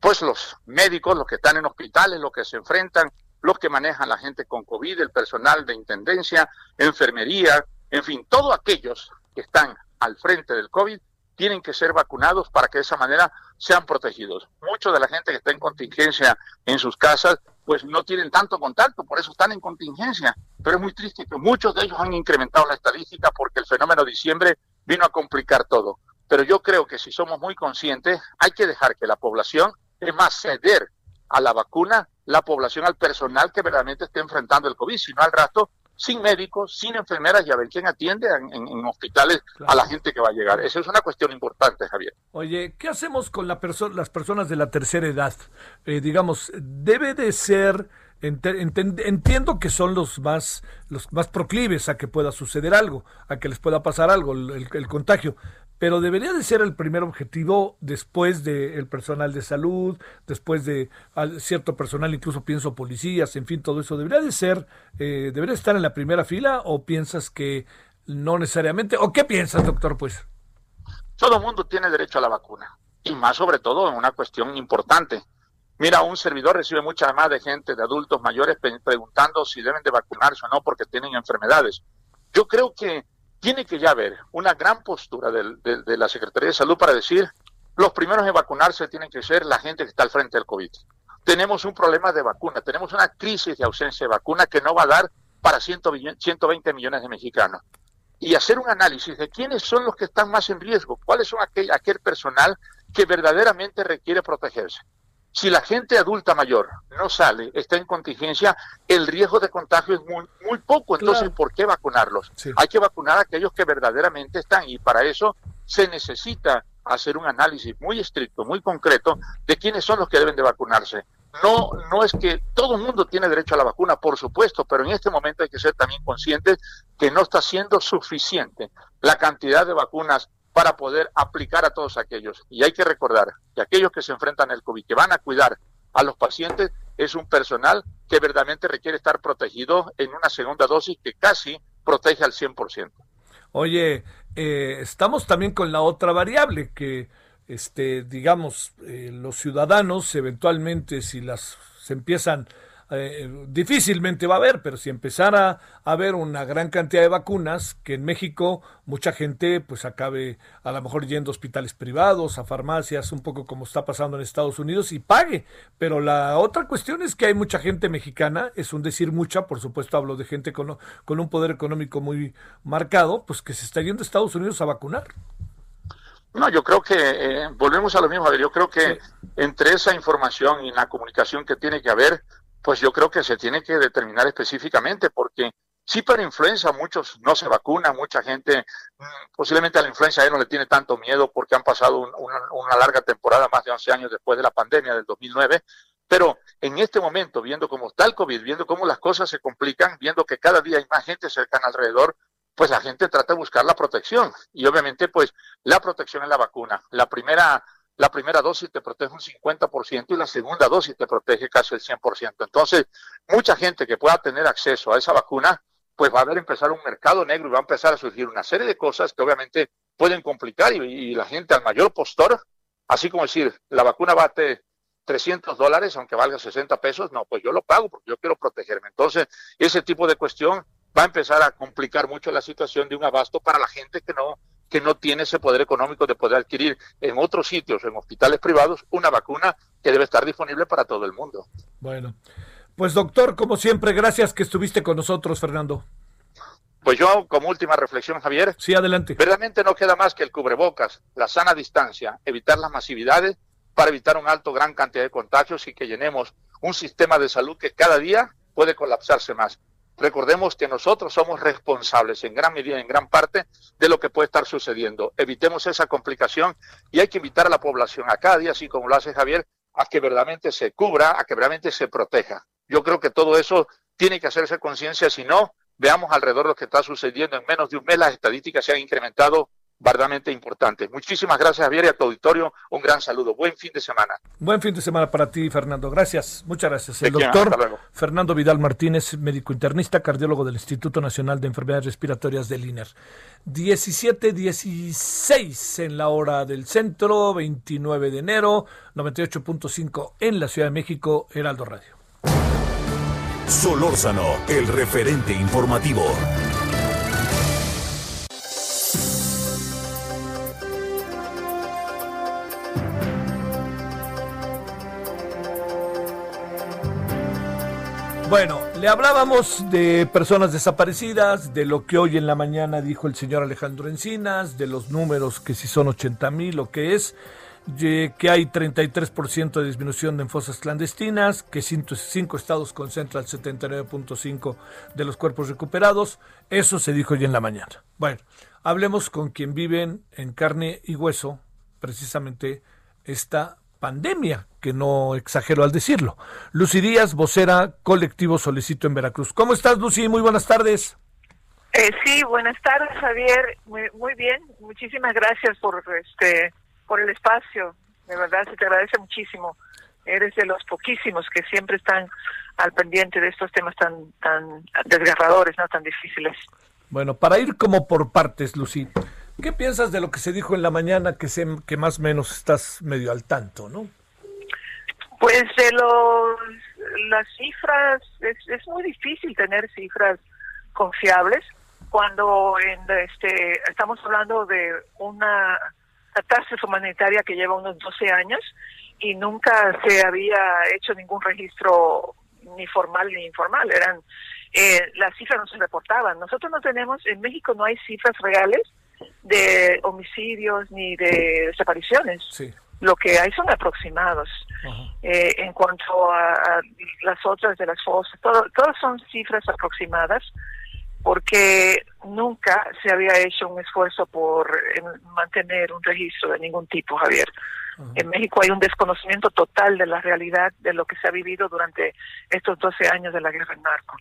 Pues los médicos, los que están en hospitales, los que se enfrentan, los que manejan la gente con COVID, el personal de intendencia, enfermería, en fin, todos aquellos que están al frente del COVID tienen que ser vacunados para que de esa manera sean protegidos. Mucha de la gente que está en contingencia en sus casas, pues no tienen tanto contacto, por eso están en contingencia. Pero es muy triste que muchos de ellos han incrementado la estadística porque el fenómeno de diciembre vino a complicar todo. Pero yo creo que si somos muy conscientes, hay que dejar que la población, es más, ceder a la vacuna, la población al personal que verdaderamente esté enfrentando el COVID, sino al rato sin médicos, sin enfermeras y a ver quién atiende en, hospitales a la gente que va a llegar. Esa es una cuestión importante, Javier. Oye, ¿qué hacemos con la las personas de la tercera edad? Eh, digamos, debe de ser... entiendo que son los más los más proclives a que pueda suceder algo, a que les pueda pasar algo, el contagio pero debería de ser el primer objetivo después del personal de salud, después de cierto personal, incluso pienso policías, en fin, todo eso. ¿Debería de ser, eh, debería estar en la primera fila o piensas que no necesariamente? ¿O qué piensas, doctor, pues? Todo mundo tiene derecho a la vacuna, y más sobre todo en una cuestión importante. Mira, un servidor recibe mucha más de gente, de adultos mayores, preguntando si deben de vacunarse o no porque tienen enfermedades. Yo creo que tiene que ya haber una gran postura de, la Secretaría de Salud para decir los primeros en vacunarse tienen que ser la gente que está al frente del COVID. tenemos un problema de vacuna, tenemos una crisis de ausencia de vacuna que no va a dar para 120 millones de mexicanos. Y hacer un análisis de quiénes son los que están más en riesgo, cuáles son aquel, aquel personal que verdaderamente requiere protegerse. Si la gente adulta mayor no sale, está en contingencia, el riesgo de contagio es muy, muy poco. Entonces, ¿por qué vacunarlos? Hay que vacunar a aquellos que verdaderamente están y para eso se necesita hacer un análisis muy estricto, muy concreto de quiénes son los que deben de vacunarse. No, no es que todo el mundo tiene derecho a la vacuna, por supuesto, pero en este momento hay que ser también conscientes que no está siendo suficiente la cantidad de vacunas para poder aplicar a todos aquellos. Y hay que recordar que aquellos que se enfrentan al COVID, que van a cuidar a los pacientes, es un personal que verdaderamente requiere estar protegido en una segunda dosis que casi protege al 100%. Oye, eh, estamos también con la otra variable que, este, digamos, eh, los ciudadanos eventualmente si las se empiezan eh, difícilmente va a haber, pero si empezara a haber una gran cantidad de vacunas, que en México mucha gente pues acabe a lo mejor yendo a hospitales privados, a farmacias, un poco como está pasando en Estados Unidos y pague. Pero la otra cuestión es que hay mucha gente mexicana, es un decir mucha, por supuesto hablo de gente con, con un poder económico muy marcado, pues que se está yendo a Estados Unidos a vacunar. No, yo creo que eh, volvemos a lo mismo. Yo creo que entre esa información y la comunicación que tiene que haber, pues yo creo que se tiene que determinar específicamente, porque sí para influenza muchos no se vacunan, mucha gente mm, posiblemente a la influenza ya no le tiene tanto miedo porque han pasado una, larga temporada, más de 11 años después de la pandemia del 2009, pero en este momento, viendo cómo está el COVID, viendo cómo las cosas se complican, viendo que cada día hay más gente cercana alrededor, pues la gente trata de buscar la protección. Y obviamente, pues la protección es la vacuna. La primera la primera dosis te protege un 50% y la segunda dosis te protege casi el 100%. Entonces, mucha gente que pueda tener acceso a esa vacuna, pues va a haber empezar un mercado negro y va a empezar a surgir una serie de cosas que obviamente pueden complicar y, la gente al mayor postor, así como decir, la vacuna bate 300 dólares, aunque valga 60 pesos, no, pues yo lo pago porque yo quiero protegerme. Entonces, ese tipo de cuestión va a empezar a complicar mucho la situación de un abasto para la gente que no que no tiene ese poder económico de poder adquirir en otros sitios, en hospitales privados, una vacuna que debe estar disponible para todo el mundo. Bueno, pues doctor, como siempre, gracias que estuviste con nosotros, Fernando. Pues yo, como última reflexión, Javier. Sí, adelante. Verdaderamente no queda más que el cubrebocas, la sana distancia, evitar las masividades para evitar un alto, gran cantidad de contagios y que llenemos un sistema de salud que cada día puede colapsarse más. Recordemos que nosotros somos responsables en gran medida, en gran parte, de lo que puede estar sucediendo. Evitemos esa complicación y hay que invitar a la población a cada día, así como lo hace Javier, a que verdaderamente se cubra, a que verdaderamente se proteja. Yo creo que todo eso tiene que hacerse conciencia, si no, veamos alrededor lo que está sucediendo. En menos de un mes las estadísticas se han incrementado verdaderamente importante. Muchísimas gracias, Javier, y a tu auditorio. Un gran saludo. Buen fin de semana. Buen fin de semana para ti, Fernando. Gracias. Muchas gracias. El doctor Fernando Vidal Martínez, médico internista, cardiólogo del Instituto Nacional de Enfermedades Respiratorias del INER. 17.16 en la hora del centro, 29 de enero, 98.5 en la Ciudad de México, Heraldo Radio. Solórzano, el referente informativo. Bueno, le hablábamos de personas desaparecidas, de lo que hoy en la mañana dijo el señor Alejandro Encinas, de los números que si son 80 mil o qué es, que hay 33% de disminución en fosas clandestinas, que cinco estados concentran el 79.5% de los cuerpos recuperados. Eso se dijo hoy en la mañana. Bueno, hablemos con quien viven en carne y hueso precisamente esta pandemia, que no exagero al decirlo. Lucy Díaz, vocera colectivo Solicito en Veracruz. ¿Cómo estás, Lucy? Muy buenas tardes. Eh, sí, buenas tardes, Javier. Muy, muy bien. Muchísimas gracias por este por el espacio. De verdad, se te agradece muchísimo. Eres de los poquísimos que siempre están al pendiente de estos temas tan tan desgarradores, no tan difíciles. Bueno, para ir como por partes, Lucy. ¿Qué piensas de lo que se dijo en la mañana que, se, que más o menos estás medio al tanto, no? Pues de los, las cifras, es, es muy difícil tener cifras confiables cuando en este estamos hablando de una catástrofe humanitaria que lleva unos 12 años y nunca se había hecho ningún registro ni formal ni informal, eran eh, las cifras no se reportaban. Nosotros no tenemos, en México no hay cifras reales de homicidios ni de desapariciones. Lo que hay son aproximados. Eh, en cuanto a, las otras de las fosas, todo, todas son cifras aproximadas porque nunca se había hecho un esfuerzo por eh, mantener un registro de ningún tipo, Javier. En México hay un desconocimiento total de la realidad de lo que se ha vivido durante estos 12 años de la guerra en narco.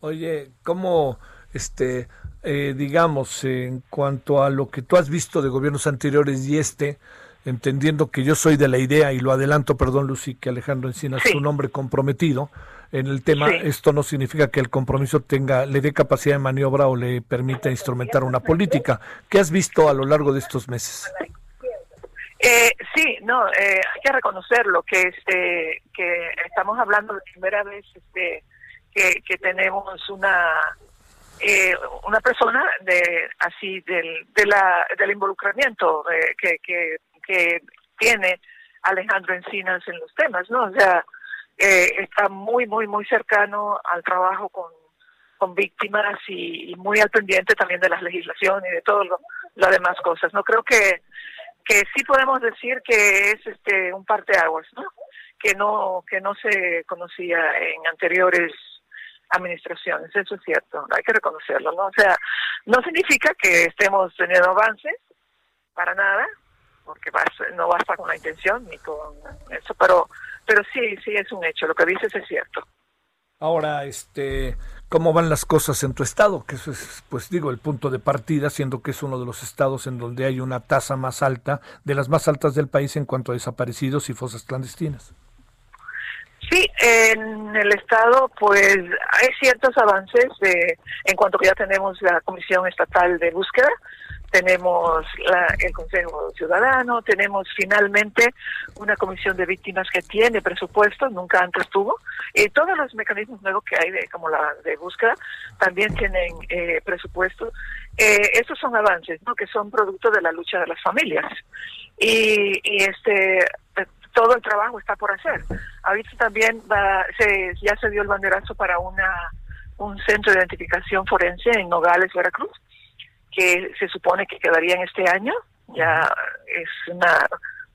Oye, ¿cómo, este, eh, digamos, en cuanto a lo que tú has visto de gobiernos anteriores y este, entendiendo que yo soy de la idea, y lo adelanto, perdón Lucy, que Alejandro Encina es un hombre comprometido en el tema, esto no significa que el compromiso tenga, le dé capacidad de maniobra o le permita instrumentar una política. ¿Qué has visto a lo largo de estos meses? Eh, sí, no, eh, hay que reconocerlo que este que estamos hablando de primera vez este que, que tenemos una eh, una persona de así del de la, del involucramiento que, que, que tiene Alejandro Encinas en los temas, ¿no? O sea, eh, está muy muy muy cercano al trabajo con con víctimas y, muy al pendiente también de las legislaciones y de lo, lo demás cosas. No creo que que sí podemos decir que es este un parteaguas, ¿no? Que no que no se conocía en anteriores administraciones, eso es cierto, hay que reconocerlo, ¿no? O sea, no significa que estemos teniendo avances para nada, porque no basta con la intención ni con eso, pero pero sí, sí es un hecho, lo que dices es cierto. Ahora, este, ¿cómo van las cosas en tu estado? Que eso es, pues digo, el punto de partida, siendo que es uno de los estados en donde hay una tasa más alta, de las más altas del país en cuanto a desaparecidos y fosas clandestinas. Sí, en el Estado pues hay ciertos avances de, en cuanto que ya tenemos la Comisión Estatal de Búsqueda, tenemos el Consejo Ciudadano, tenemos finalmente una comisión de víctimas que tiene presupuesto, nunca antes tuvo, y todos los mecanismos nuevos que hay, de, como la de búsqueda, también tienen eh, presupuesto. Eh, estos son avances, ¿no? que son producto de la lucha de las familias. Y, y este todo el trabajo está por hacer. Ahorita también va, se, ya se dio el banderazo para una un centro de identificación forense en Nogales, Veracruz, que se supone que quedaría en este año. Ya es una,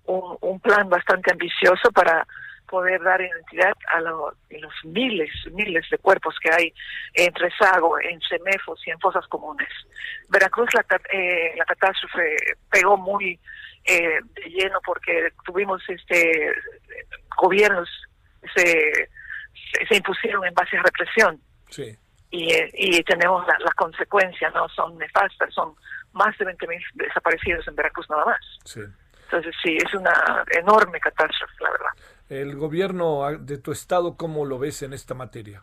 un, plan bastante ambicioso para poder dar identidad a los miles, miles de cuerpos que hay en Rezago, en Semefos y en fosas comunes. Veracruz, la, eh, la catástrofe pegó muy eh, de lleno porque tuvimos este gobiernos se, se, impusieron en base a represión. Sí y, y tenemos las consecuencias, ¿no? Son nefastas, son más de 20.000 desaparecidos en Veracruz nada más. Sí. Entonces sí, es una enorme catástrofe, la verdad. ¿El gobierno de tu estado cómo lo ves en esta materia?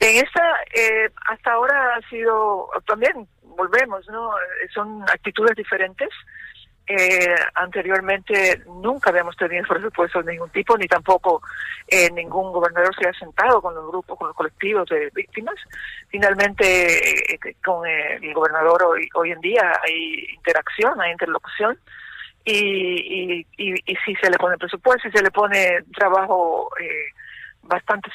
En esta, eh, hasta ahora ha sido, también volvemos, ¿no? Son actitudes diferentes. Eh, anteriormente nunca habíamos tenido <laughs> presupuesto de ningún tipo, ni tampoco eh, ningún gobernador se ha sentado con los grupos, con los colectivos de víctimas. Finalmente, eh, con el gobernador hoy, hoy en día hay interacción, hay interlocución, y, y, si se le pone presupuesto, si se le pone trabajo bastante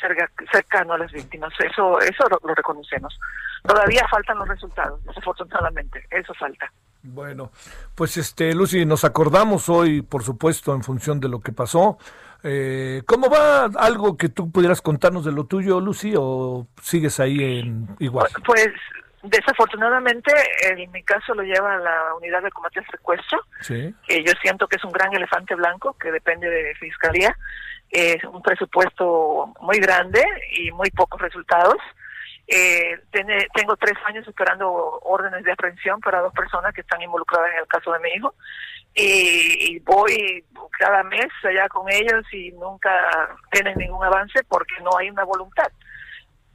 cercano a las víctimas, eso, eso lo reconocemos. Todavía faltan los resultados, desafortunadamente, eso falta. Bueno, pues este, Lucy, nos acordamos hoy, por supuesto, en función de lo que pasó. Eh, ¿Cómo va algo que tú pudieras contarnos de lo tuyo, Lucy, o sigues ahí en igual? Pues desafortunadamente, en mi caso lo lleva la unidad de combate al secuestro, que yo siento que es un gran elefante blanco que depende de fiscalía. Es un presupuesto muy grande y muy pocos resultados. Eh, tengo tres años esperando órdenes de aprehensión para dos personas que están involucradas en el caso de mi hijo y, voy cada mes allá con ellos y nunca tienen ningún avance porque no hay una voluntad.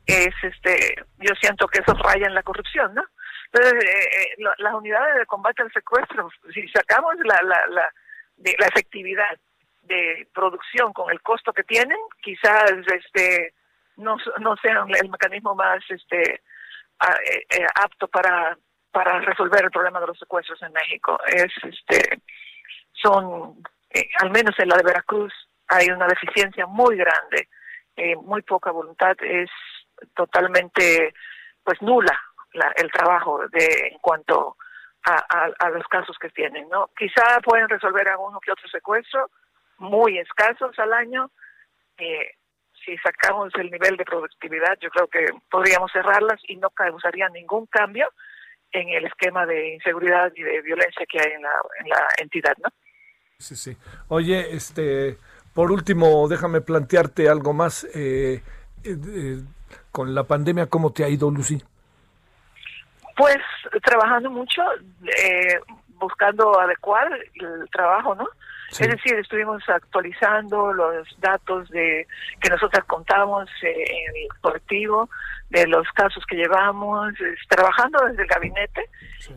Es este, yo siento que eso raya en la corrupción, ¿no? Entonces, eh, eh, las unidades de combate al secuestro, si sacamos la, la, la, de, la efectividad de producción con el costo que tienen, quizás este no, no sean el mecanismo más este eh, eh, apto para para resolver el problema de los secuestros en México. Es este son eh, al menos en la de Veracruz, hay una deficiencia muy grande, eh, muy poca voluntad, es totalmente pues nula el trabajo de en cuanto a, los casos que tienen, ¿no? Quizá pueden resolver alguno que otro secuestro, muy escasos al año. Eh, si sacamos el nivel de productividad, yo creo que podríamos cerrarlas y no causaría ningún cambio en el esquema de inseguridad y de violencia que hay en la, en la entidad, ¿no? Sí, sí. Oye, este, por último, déjame plantearte algo más. Eh, eh, con la pandemia, ¿cómo te ha ido, Lucy? Pues trabajando mucho, eh, buscando adecuar el trabajo, ¿no? Es decir, estuvimos actualizando los datos de que nosotros contamos eh, en el colectivo, de los casos que llevamos, trabajando desde el gabinete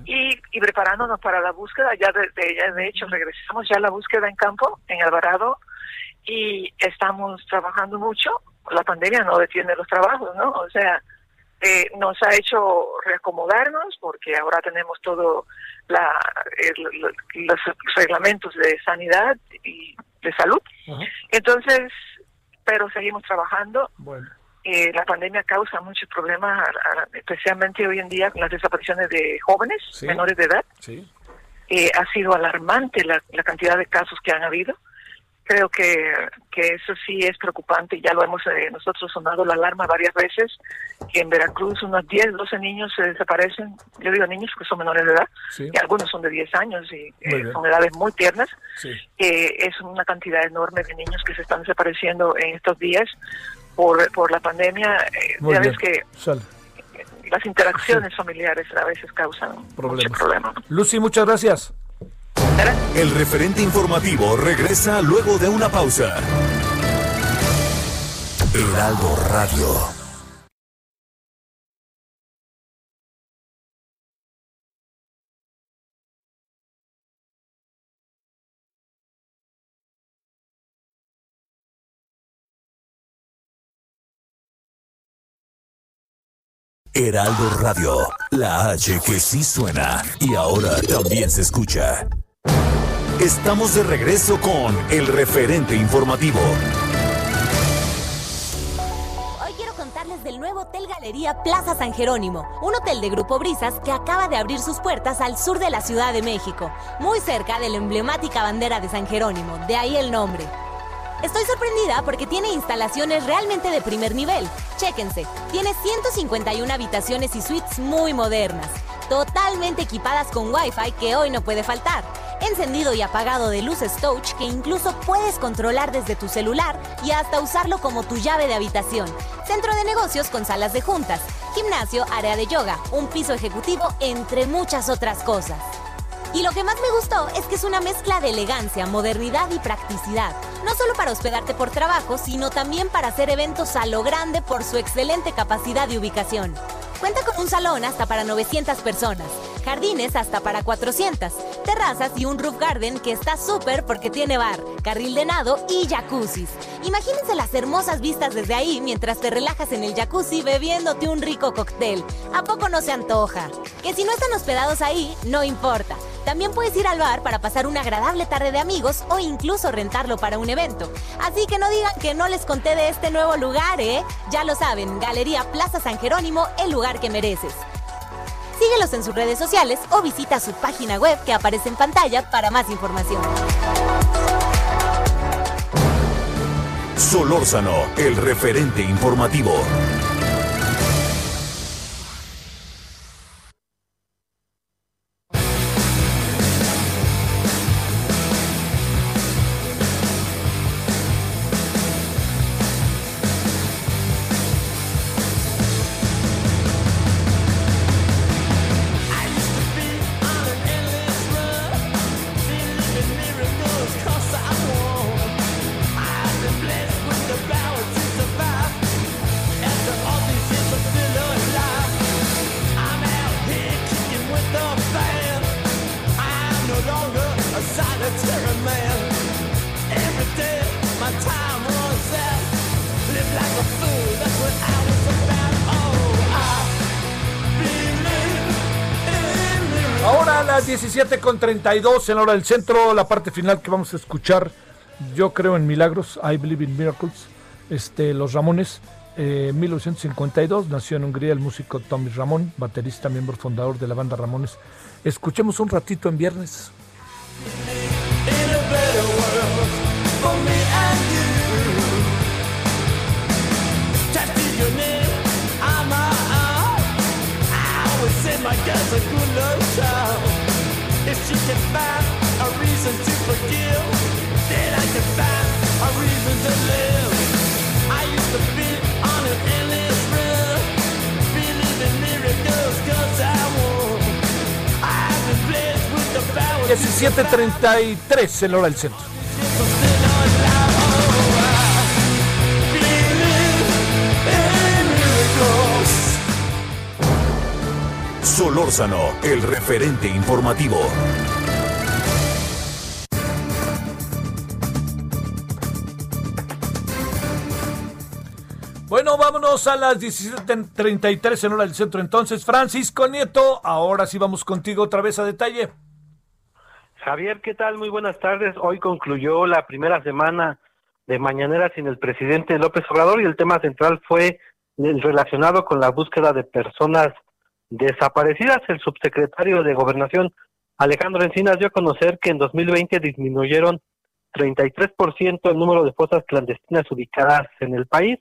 y, y, preparándonos para la búsqueda. Ya de, ya de hecho regresamos ya a la búsqueda en campo, en Alvarado, y estamos trabajando mucho. La pandemia no detiene los trabajos, ¿no? O sea, eh, nos ha hecho reacomodarnos porque ahora tenemos todo la, los reglamentos de sanidad y de salud. Entonces, pero seguimos trabajando. Bueno. Eh, la pandemia causa muchos problemas, especialmente hoy en día con las desapariciones de jóvenes menores de edad. Sí. Eh, ha sido alarmante la, la cantidad de casos que han habido creo que, que eso sí es preocupante y ya lo hemos eh, nosotros sonado la alarma varias veces, que en Veracruz unos 10, 12 niños se desaparecen, yo digo niños porque son menores de edad, y algunos son de 10 años y eh, son edades muy tiernas, eh, es una cantidad enorme de niños que se están desapareciendo en estos días por, por la pandemia, ya ves que... Las interacciones familiares a veces causan problemas. Problema. Lucy, muchas gracias. El referente informativo regresa luego de una pausa. Heraldo Radio. Heraldo Radio, la H que sí suena y ahora también se escucha. Estamos de regreso con el referente informativo. Hoy quiero contarles del nuevo Hotel Galería Plaza San Jerónimo, un hotel de Grupo Brisas que acaba de abrir sus puertas al sur de la Ciudad de México, muy cerca de la emblemática bandera de San Jerónimo, de ahí el nombre. Estoy sorprendida porque tiene instalaciones realmente de primer nivel. Chéquense, tiene 151 habitaciones y suites muy modernas, totalmente equipadas con Wi-Fi que hoy no puede faltar encendido y apagado de luces touch que incluso puedes controlar desde tu celular y hasta usarlo como tu llave de habitación. Centro de negocios con salas de juntas, gimnasio, área de yoga, un piso ejecutivo, entre muchas otras cosas. Y lo que más me gustó es que es una mezcla de elegancia, modernidad y practicidad. No solo para hospedarte por trabajo, sino también para hacer eventos a lo grande por su excelente capacidad de ubicación. Cuenta con un salón hasta para 900 personas, jardines hasta para 400, terrazas y un roof garden que está súper porque tiene bar, carril de nado y jacuzzis. Imagínense las hermosas vistas desde ahí mientras te relajas en el jacuzzi bebiéndote un rico cóctel. ¿A poco no se antoja? Que si no están hospedados ahí, no importa. También puedes ir al bar para pasar una agradable tarde de amigos o incluso rentarlo para un evento. Así que no digan que no les conté de este nuevo lugar, ¿eh? Ya lo saben, Galería Plaza San Jerónimo, el lugar que mereces. Síguelos en sus redes sociales o visita su página web que aparece en pantalla para más información. Solórzano, el referente informativo. 17 con 32 en la hora del centro, la parte final que vamos a escuchar, yo creo en milagros, I believe in miracles, este, los Ramones, eh, 1952, nació en Hungría el músico Tommy Ramón, baterista, miembro fundador de la banda Ramones. Escuchemos un ratito en viernes. my good little child. If she can find a reason to forgive, then I can find a reason to live. I used to be on an endless run, miracles cause I won. I've been blessed with the power 17.33 en hora del centro. Solórzano, el referente informativo. Bueno, vámonos a las 17.33 en hora del centro. Entonces, Francisco Nieto, ahora sí vamos contigo otra vez a detalle. Javier, ¿qué tal? Muy buenas tardes. Hoy concluyó la primera semana de Mañanera sin el presidente López Obrador y el tema central fue el relacionado con la búsqueda de personas desaparecidas. El subsecretario de Gobernación, Alejandro Encinas, dio a conocer que en 2020 disminuyeron 33% el número de fosas clandestinas ubicadas en el país.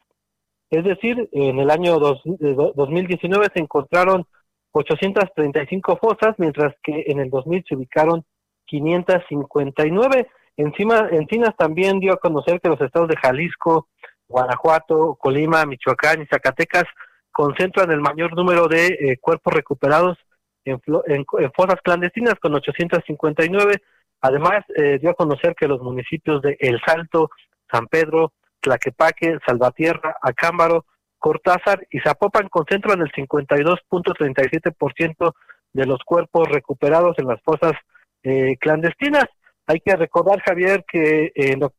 Es decir, en el año 2019 se encontraron 835 fosas, mientras que en el 2000 se ubicaron 559. Encima, Encinas también dio a conocer que los estados de Jalisco, Guanajuato, Colima, Michoacán y Zacatecas concentran el mayor número de eh, cuerpos recuperados en, fosas clandestinas con 859. Además, eh, dio a conocer que los municipios de El Salto, San Pedro, Tlaquepaque, Salvatierra, Acámbaro, Cortázar y Zapopan concentran el 52.37% de los cuerpos recuperados en las fosas eh, clandestinas. Hay que recordar, Javier, que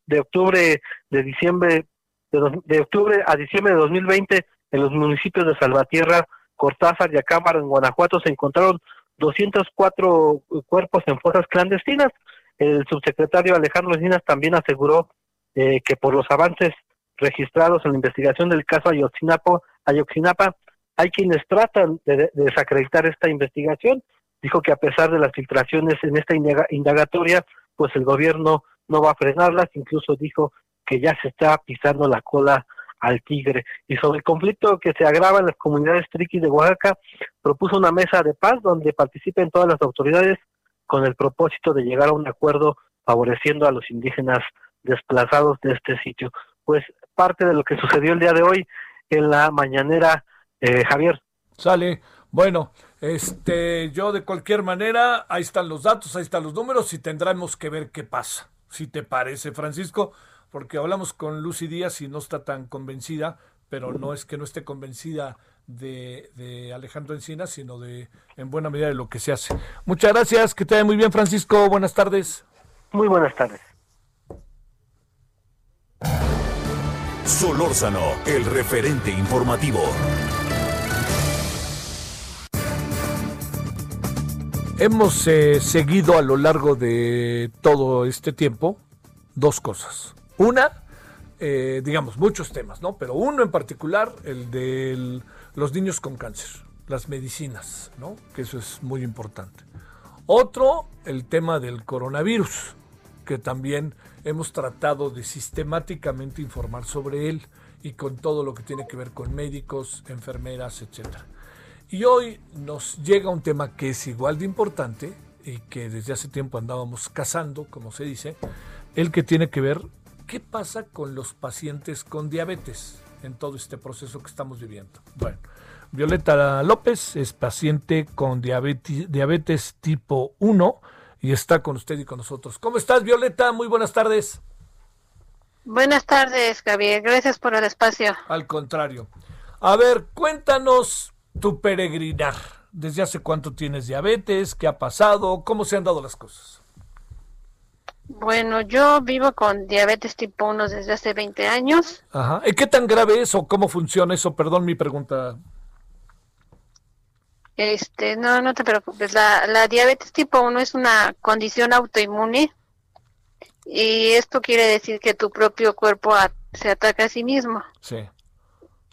de octubre de diciembre de, octubre a diciembre de 2020 en los municipios de Salvatierra, Cortázar y Acámbaro en Guanajuato se encontraron 204 cuerpos en fosas clandestinas. El subsecretario Alejandro Encinas también aseguró eh, que por los avances registrados en la investigación del caso Ayotzinapa, Ayotzinapa hay quienes tratan de, desacreditar esta investigación. Dijo que a pesar de las filtraciones en esta indagatoria, pues el gobierno no va a frenarlas. Incluso dijo que ya se está pisando la cola al tigre. Y sobre el conflicto que se agrava en las comunidades triquis de Oaxaca, propuso una mesa de paz donde participen todas las autoridades con el propósito de llegar a un acuerdo favoreciendo a los indígenas desplazados de este sitio. Pues parte de lo que sucedió el día de hoy en la mañanera, eh, Javier. Sale. Bueno, este, yo de cualquier manera, ahí están los datos, ahí están los números y tendremos que ver qué pasa. Si te parece, Francisco, porque hablamos con Lucy Díaz y no está tan convencida, pero no es que no esté convencida de, Alejandro Encina, sino de en buena medida de lo que se hace. Muchas gracias, que te vaya muy bien, Francisco. Buenas tardes. Muy buenas tardes. Solórzano, el referente informativo. Hemos eh, seguido a lo largo de todo este tiempo dos cosas. Una, eh, digamos, muchos temas, ¿no? Pero uno en particular, el de los niños con cáncer, las medicinas, ¿no? Que eso es muy importante. Otro, el tema del coronavirus, que también hemos tratado de sistemáticamente informar sobre él y con todo lo que tiene que ver con médicos, enfermeras, etc. Y hoy nos llega un tema que es igual de importante y que desde hace tiempo andábamos cazando, como se dice, el que tiene que ver ¿Qué pasa con los pacientes con diabetes en todo este proceso que estamos viviendo? Bueno, Violeta López es paciente con diabetes, diabetes tipo 1 y está con usted y con nosotros. ¿Cómo estás, Violeta? Muy buenas tardes. Buenas tardes, Javier. Gracias por el espacio. Al contrario. A ver, cuéntanos tu peregrinar. ¿Desde hace cuánto tienes diabetes? ¿Qué ha pasado? ¿Cómo se han dado las cosas? Bueno, yo vivo con diabetes tipo 1 desde hace 20 años. Ajá. ¿Y qué tan grave es o cómo funciona eso? Perdón mi pregunta. Este, no, no te preocupes. La, la diabetes tipo 1 es una condición autoinmune y esto quiere decir que tu propio cuerpo se ataca a sí mismo. Sí.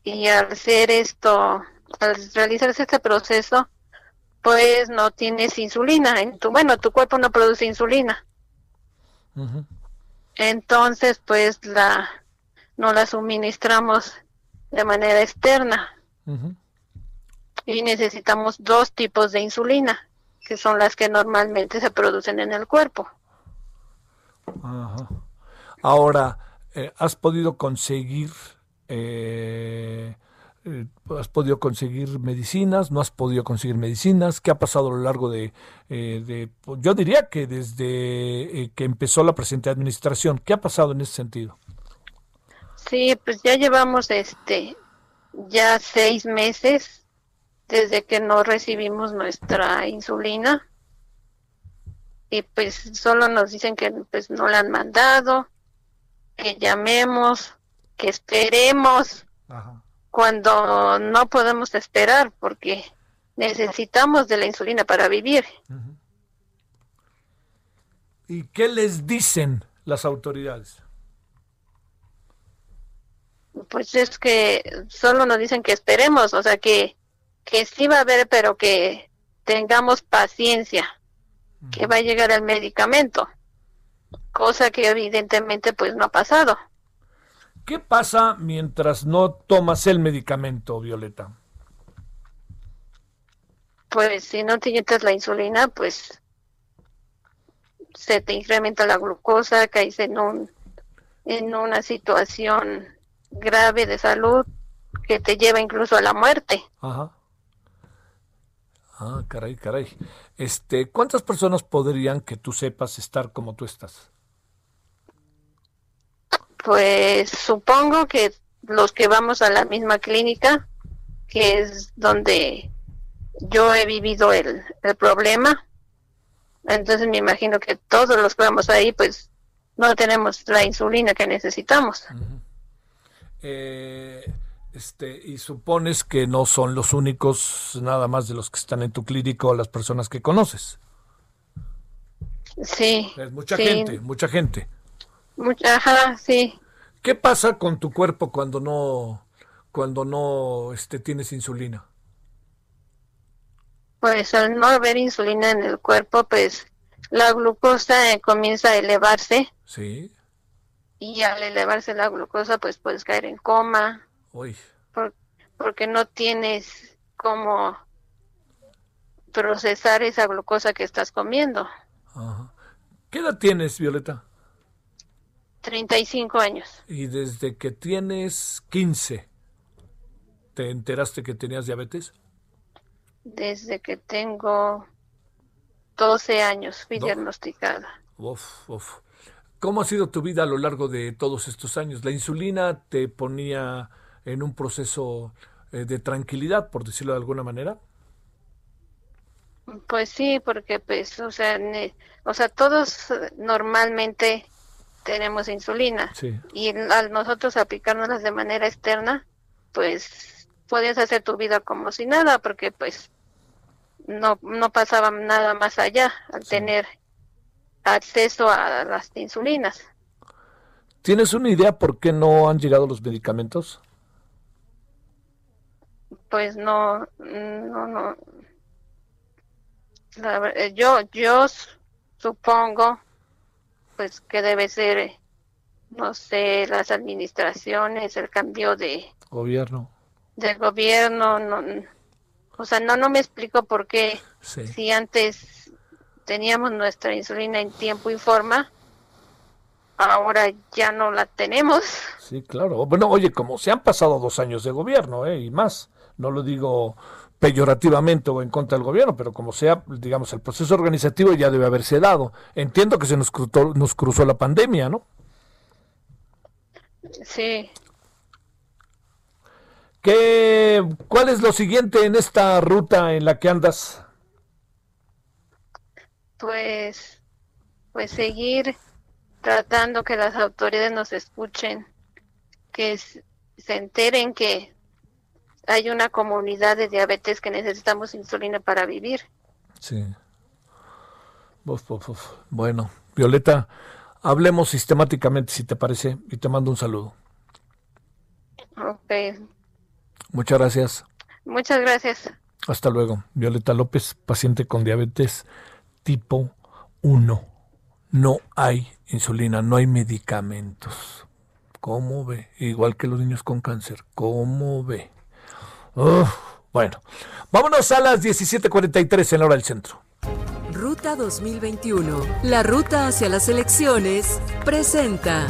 Y al hacer esto, al realizarse este proceso, pues no tienes insulina. En tu, bueno, tu cuerpo no produce insulina. Entonces, pues la no la suministramos de manera externa. Y necesitamos dos tipos de insulina, que son las que normalmente se producen en el cuerpo. Ahora, eh, ¿has podido conseguir eh, eh, has podido conseguir medicinas, no has podido conseguir medicinas, qué ha pasado a lo largo de, yo diría que desde que empezó la presente administración, ¿qué ha pasado en ese sentido? Sí, pues ya llevamos este, ya seis meses desde que no recibimos nuestra insulina. Y pues solo nos dicen que pues no la han mandado, que llamemos, que esperemos, cuando no podemos esperar porque necesitamos de la insulina para vivir. ¿Y qué les dicen las autoridades? Pues es que solo nos dicen que esperemos, o sea que, que sí va a haber, pero que tengamos paciencia que va a llegar el medicamento, cosa que evidentemente pues no ha pasado. ¿Qué pasa mientras no tomas el medicamento, Violeta? Pues si no te inyectas la insulina, pues se te incrementa la glucosa, caes en un en una situación grave de salud que te lleva incluso a la muerte. Ajá. Ah, caray, caray. Este, ¿cuántas personas podrían que tú sepas estar como tú estás? Pues supongo que los que vamos a la misma clínica, que es donde yo he vivido el, problema. Entonces me imagino que todos los que vamos ahí, pues no tenemos la insulina que necesitamos. eh, este, y supones que no son los únicos, nada más de los que están en tu clínico, las personas que conoces. Sí. Es mucha gente, mucha gente. Mucha, ajá, sí. ¿Qué pasa con tu cuerpo cuando no, cuando no este, tienes insulina? Pues al no haber insulina en el cuerpo, pues la glucosa eh, comienza a elevarse. Sí. Y al elevarse la glucosa, pues puedes caer en coma, porque no tienes cómo procesar esa glucosa que estás comiendo. ¿Qué edad tienes, Violeta? 35 años. Y desde que tienes 15, ¿te enteraste que tenías diabetes? Desde que tengo 12 años fui diagnosticada. ¿Cómo ha sido tu vida a lo largo de todos estos años? ¿La insulina te ponía en un proceso eh, de tranquilidad, por decirlo de alguna manera? Pues sí, porque pues, o sea, o sea, todos normalmente tenemos insulina y al nosotros aplicárnoslas de manera externa, pues puedes hacer tu vida como si nada, porque pues no, no pasaba nada más allá al tener acceso a las insulinas. ¿Tienes una idea por qué no han llegado los medicamentos? pues no, no, no. yo, yo supongo, pues que debe ser, no sé, las administraciones, el cambio de gobierno, del gobierno, no, o sea, no, no me explico por qué si antes teníamos nuestra insulina en tiempo y forma, ahora ya no la tenemos. Sí, claro. Bueno, oye, como se han pasado dos años de gobierno, ¿eh? Y más no lo digo peyorativamente o en contra del gobierno, pero como sea, digamos, el proceso organizativo ya debe haberse dado. Entiendo que se nos cruzó, nos cruzó la pandemia, ¿no? Sí. ¿Qué, ¿Cuál es lo siguiente en esta ruta en la que andas? Pues, pues seguir tratando que las autoridades nos escuchen, que se enteren que hay una comunidad de diabetes que necesitamos insulina para vivir. Sí. Bueno, Violeta, hablemos sistemáticamente si te parece y te mando un saludo. Ok. Muchas gracias. Muchas gracias. Hasta luego. Violeta López, paciente con diabetes tipo 1. No hay insulina, no hay medicamentos. ¿Cómo ve? Igual que los niños con cáncer. ¿Cómo ve? Bueno, vámonos a las 17:43 en la hora del centro. Ruta 2021, la ruta hacia las elecciones, presenta.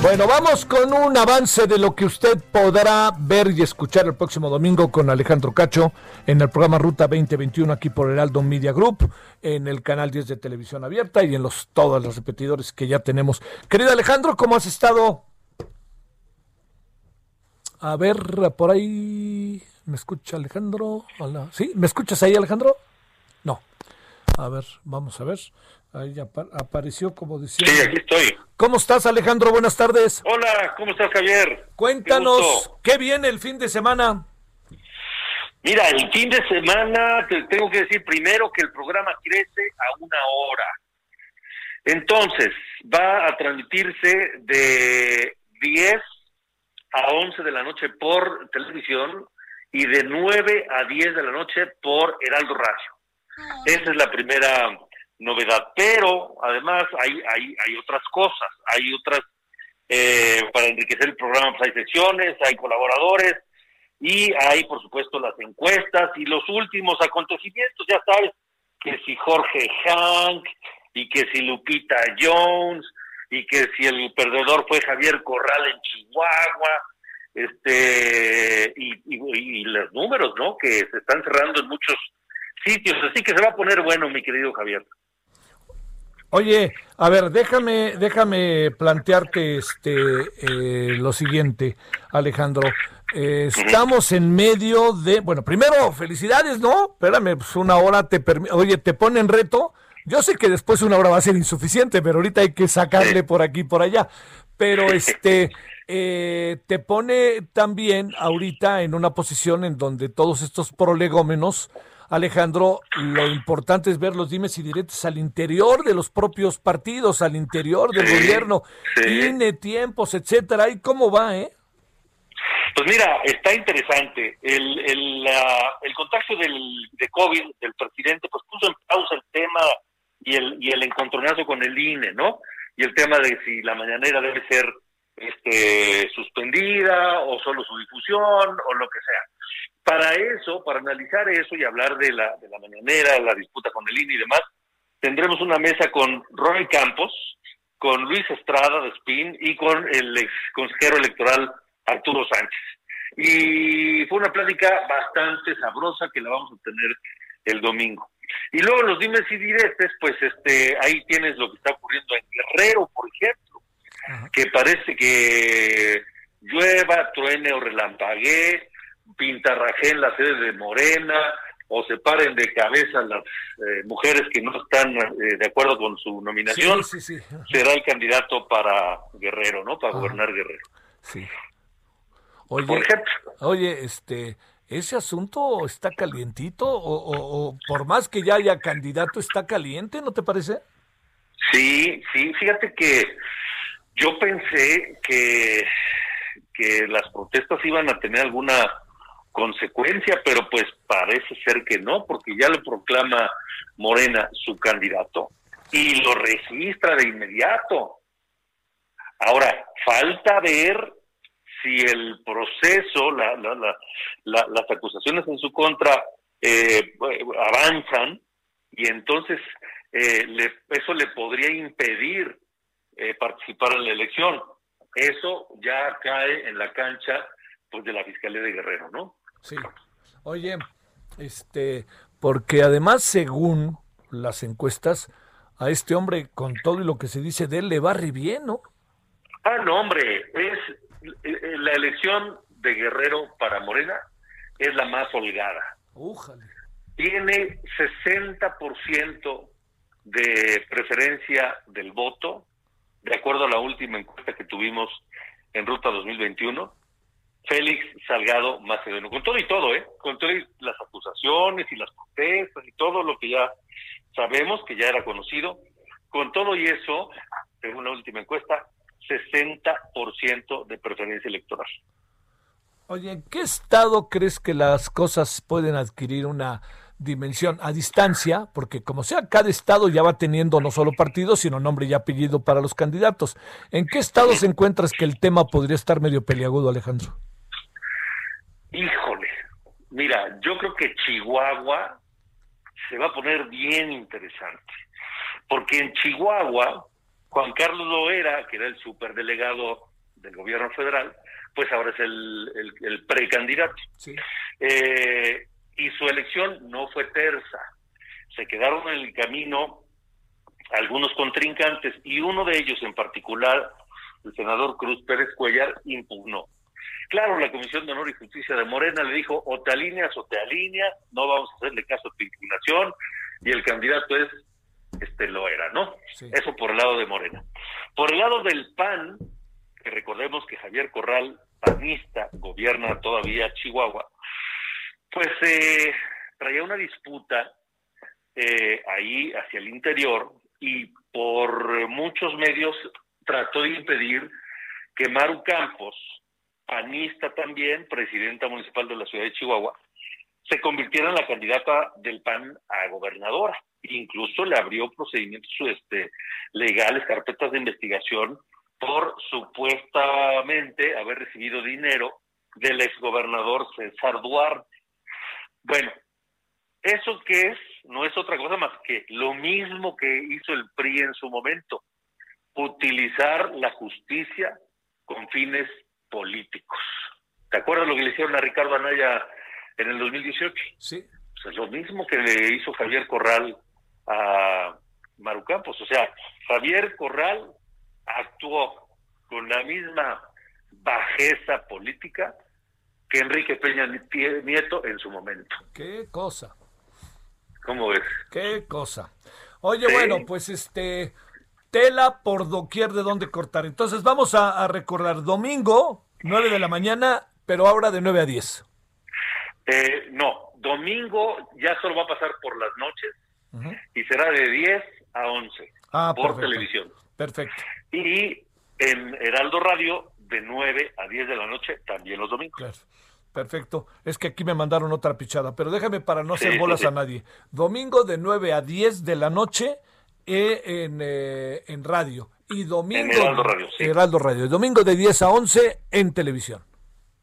Bueno, vamos con un avance de lo que usted podrá ver y escuchar el próximo domingo con Alejandro Cacho en el programa Ruta 2021 aquí por Heraldo Media Group, en el canal 10 de televisión abierta y en los todos los repetidores que ya tenemos. Querido Alejandro, ¿cómo has estado? A ver, por ahí. ¿Me escucha Alejandro? Hola. ¿Sí? ¿Me escuchas ahí, Alejandro? A ver, vamos a ver. Ahí apareció como decía. Sí, aquí estoy. ¿Cómo estás, Alejandro? Buenas tardes. Hola, ¿cómo estás, Javier? Cuéntanos, ¿qué, viene el fin de semana? Mira, el fin de semana te tengo que decir primero que el programa crece a una hora. Entonces, va a transmitirse de 10 a 11 de la noche por televisión y de 9 a 10 de la noche por Heraldo Radio. Esa es la primera novedad. Pero además hay, hay, hay otras cosas, hay otras, eh, para enriquecer el programa, pues hay sesiones, hay colaboradores y hay, por supuesto, las encuestas y los últimos acontecimientos, ya sabes, que si Jorge Hank y que si Lupita Jones y que si el perdedor fue Javier Corral en Chihuahua, este y, y, los números, ¿no? Que se están cerrando en muchos sitios, así que se va a poner bueno, mi querido Javier. Oye, a ver, déjame, déjame plantearte este eh, lo siguiente, Alejandro. estamos en medio de, bueno, primero felicidades, ¿no? Espérame, pues una hora te permite, oye, te pone en reto. Yo sé que después una hora va a ser insuficiente, pero ahorita hay que sacarle por aquí por allá. Pero este eh, te pone también ahorita en una posición en donde todos estos prolegómenos Alejandro, lo importante es ver los dimes y diretes al interior de los propios partidos, al interior del gobierno, tiene tiempos, etcétera. ¿Y cómo va, eh? Pues mira, está interesante. El, el, el contagio del, de COVID del presidente pues puso en pausa el tema y el, y el encontronazo con el INE, ¿no? Y el tema de si la mañanera debe ser este, suspendida o solo su difusión o lo que sea. Para eso, para analizar eso y hablar de la, de la mañanera, la disputa con el INE y demás, tendremos una mesa con Roy Campos, con Luis Estrada de Spin y con el ex consejero electoral Arturo Sánchez. Y fue una plática bastante sabrosa que la vamos a tener el domingo. Y luego los dimes y diretes, pues este, ahí tienes lo que está ocurriendo en Guerrero, por ejemplo, que parece que llueva, truene o relampaguee, pintarrajé en la sede de Morena o se paren de cabeza las eh, mujeres que no están eh, de acuerdo con su nominación, será el candidato para Guerrero, ¿no? Para gobernar Guerrero. Sí. Oye, por ejemplo. Oye, este, ¿ese asunto está calientito o, o, por más que ya haya candidato está caliente, ¿no te parece? Sí, sí, fíjate que yo pensé que, que las protestas iban a tener alguna consecuencia, pero pues parece ser que no, porque ya lo proclama Morena su candidato y lo registra de inmediato. Ahora, falta ver si el proceso, la, las acusaciones en su contra eh, avanzan y entonces eh, eso le podría impedir eh, participar en la elección. Eso ya cae en la cancha pues de la Fiscalía de Guerrero, ¿no? Sí. Oye, este, porque además, según las encuestas, a este hombre, con todo y lo que se dice de él, le va re bien, ¿no? Ah, no, hombre, es eh, la elección de Guerrero para Morena es la más holgada. Tiene 60% de preferencia del voto de acuerdo a la última encuesta que tuvimos en Ruta 2021, Félix Salgado Macedonio, con todo y todo, ¿eh? Con todas las acusaciones y las protestas y todo lo que ya sabemos, que ya era conocido, con todo y eso, según la última encuesta, 60% de preferencia electoral. Oye, ¿en qué estado crees que las cosas pueden adquirir una dimensión a distancia? Porque como sea, cada estado ya va teniendo no solo partidos, sino nombre y apellido para los candidatos. ¿En qué estado se encuentras que el tema podría estar medio peliagudo, Alejandro? Híjole, mira, yo creo que Chihuahua se va a poner bien interesante, porque en Chihuahua, Juan Carlos Loera, que era el superdelegado del gobierno federal, pues ahora es el, el, precandidato. Eh, y su elección no fue tersa. Se quedaron en el camino algunos contrincantes y uno de ellos en particular, el senador Cruz Pérez Cuellar, impugnó. Claro, la Comisión de Honor y Justicia de Morena le dijo, o te alineas o te alineas, no vamos a hacerle caso a tu impugnación, y el candidato es, este lo era, ¿no? Eso por el lado de Morena. Por el lado del PAN, que recordemos que Javier Corral panista gobierna todavía Chihuahua, pues eh, traía una disputa eh, ahí hacia el interior y por muchos medios trató de impedir que Maru Campos, panista también, presidenta municipal de la ciudad de Chihuahua, se convirtiera en la candidata del PAN a gobernadora. Incluso le abrió procedimientos este, legales, carpetas de investigación por supuestamente haber recibido dinero del exgobernador César Duarte. Bueno, ¿eso qué es? No es otra cosa más que lo mismo que hizo el PRI en su momento, utilizar la justicia con fines políticos. ¿Te acuerdas lo que le hicieron a Ricardo Anaya en el 2018? Sí. Pues es lo mismo que le hizo Javier Corral a Maru Campos. O sea, Javier Corral actuó con la misma bajeza política que Enrique Peña Nieto en su momento. Qué cosa. ¿Cómo ves? Qué cosa. Oye, bueno, pues este tela por doquier de dónde cortar. Entonces vamos a, recordar domingo, 9 de la mañana, pero ahora de 9 a 10. Eh, no, domingo ya solo va a pasar por las noches y será de 10 a 11 ah, por televisión. Perfecto. Y en Heraldo Radio de 9 a 10 de la noche, también los domingos. Claro. Perfecto. Es que aquí me mandaron otra pichada, pero déjame para no hacer bolas a nadie. Domingo de 9 a 10 de la noche en, eh, en radio. Y domingo. En Heraldo Radio, sí. Heraldo Radio. Domingo de 10 a 11 en televisión.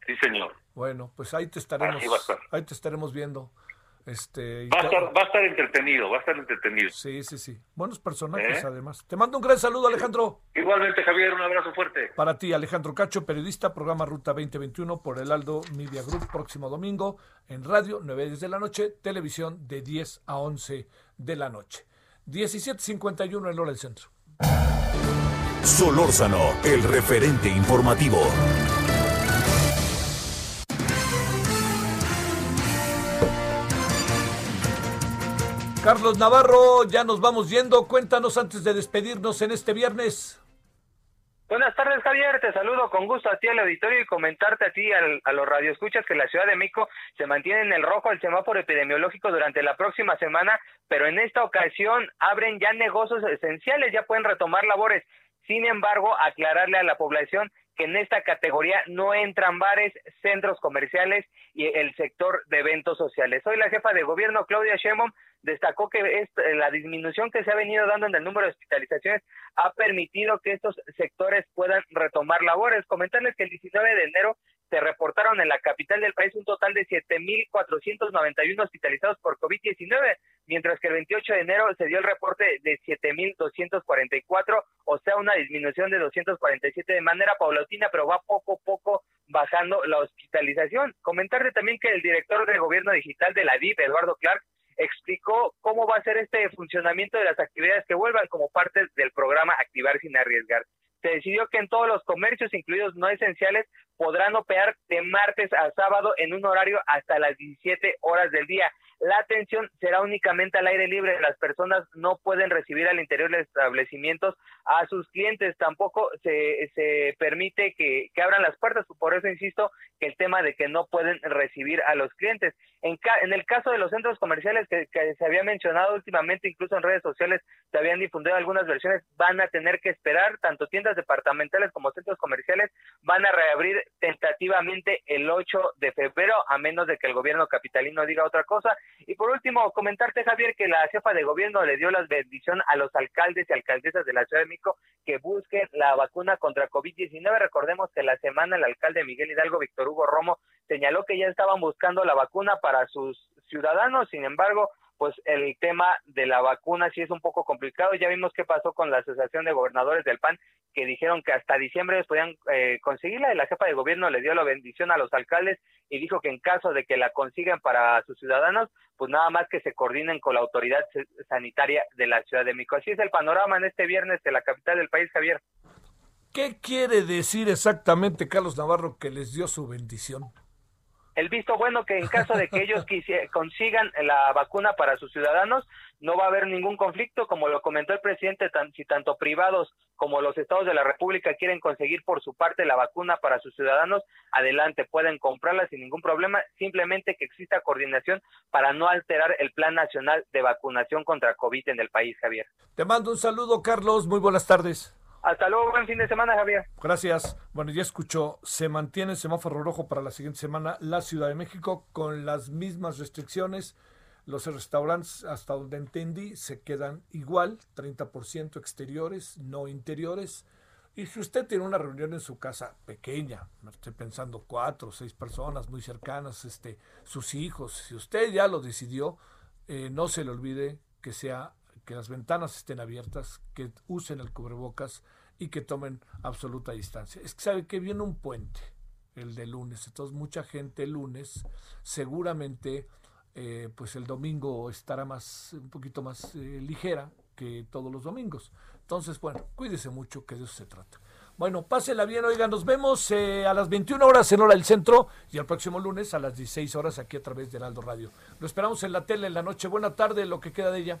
Sí, señor. Bueno, pues ahí te estaremos, ahí te estaremos viendo. Este, va, a estar, va a estar entretenido, va a estar entretenido. Sí, sí, sí. Buenos personajes ¿Eh? además. Te mando un gran saludo, Alejandro. Igualmente, Javier, un abrazo fuerte. Para ti, Alejandro Cacho, periodista, programa Ruta 2021 por el Aldo Media Group, próximo domingo en radio, 9 de la noche, televisión de 10 a 11 de la noche. 17.51 en hora del centro. Solórzano, el referente informativo. Carlos Navarro, ya nos vamos yendo. Cuéntanos antes de despedirnos en este viernes. Buenas tardes, Javier. Te saludo con gusto a ti al auditorio y comentarte a ti a los radioescuchas que la Ciudad de México se mantiene en el rojo el semáforo epidemiológico durante la próxima semana, pero en esta ocasión abren ya negocios esenciales, ya pueden retomar labores. Sin embargo, aclararle a la población que en esta categoría no entran bares, centros comerciales y el sector de eventos sociales. Soy la jefa de gobierno, Claudia Sheinbaum, destacó que eh, la disminución que se ha venido dando en el número de hospitalizaciones ha permitido que estos sectores puedan retomar labores. Comentarles que el 19 de enero se reportaron en la capital del país un total de 7.491 hospitalizados por COVID-19, mientras que el 28 de enero se dio el reporte de 7.244, o sea, una disminución de 247 de manera paulatina, pero va poco a poco bajando la hospitalización. Comentarle también que el director de gobierno digital de la DIP, Eduardo Clark, explicó cómo va a ser este funcionamiento de las actividades que vuelvan como parte del programa Activar sin arriesgar. Se decidió que en todos los comercios, incluidos no esenciales, podrán operar de martes a sábado en un horario hasta las 17 horas del día. La atención será únicamente al aire libre. Las personas no pueden recibir al interior de establecimientos a sus clientes. Tampoco se, se permite que, que, abran las puertas. Por eso insisto que el tema de que no pueden recibir a los clientes. En, en el caso de los centros comerciales que, se había mencionado últimamente, incluso en redes sociales se habían difundido algunas versiones, van a tener que esperar. Tanto tiendas departamentales como centros comerciales van a reabrir tentativamente el 8 de febrero, a menos de que el gobierno capitalino diga otra cosa. Y por último, comentarte, Javier, que la jefa de gobierno le dio la bendición a los alcaldes y alcaldesas de la Ciudad de México que busquen la vacuna contra COVID-19. Recordemos que la semana el alcalde Miguel Hidalgo, Víctor Hugo Romo, señaló que ya estaban buscando la vacuna para sus ciudadanos. Sin embargo, pues el tema de la vacuna sí es un poco complicado. Ya vimos qué pasó con la Asociación de Gobernadores del PAN, que dijeron que hasta diciembre podían eh, conseguirla y la jefa de gobierno le dio la bendición a los alcaldes y dijo que en caso de que la consigan para sus ciudadanos, pues nada más que se coordinen con la autoridad sanitaria de la Ciudad de México. Así es el panorama en este viernes de la capital del país, Javier. ¿Qué quiere decir exactamente Carlos Navarro que les dio su bendición? El visto bueno que en caso de que ellos <laughs> consigan la vacuna para sus ciudadanos, no va a haber ningún conflicto, como lo comentó el presidente, si tanto privados como los estados de la República quieren conseguir por su parte la vacuna para sus ciudadanos, adelante, pueden comprarla sin ningún problema, simplemente que exista coordinación para no alterar el Plan Nacional de Vacunación contra COVID en el país, Javier. Te mando un saludo, Carlos, muy buenas tardes. Hasta luego, buen fin de semana, Javier. Gracias. Bueno, ya escuchó, se mantiene el semáforo rojo para la siguiente semana la Ciudad de México con las mismas restricciones. Los restaurantes, hasta donde entendí, se quedan igual, 30% exteriores, no interiores. Y si usted tiene una reunión en su casa pequeña, estoy pensando cuatro o seis personas muy cercanas, este, sus hijos, si usted ya lo decidió, eh, no se le olvide que sea que las ventanas estén abiertas, que usen el cubrebocas y que tomen absoluta distancia. Es que sabe que viene un puente, el de lunes, entonces mucha gente lunes seguramente eh, pues el domingo estará más un poquito más eh, ligera que todos los domingos. Entonces, bueno, cuídese mucho, que de eso se trata. Bueno, pásela bien, oigan, nos vemos eh, a las 21 horas en Hora del Centro y el próximo lunes a las 16 horas aquí a través de Heraldo Radio. Lo esperamos en la tele en la noche. Buena tarde, lo que queda de ella.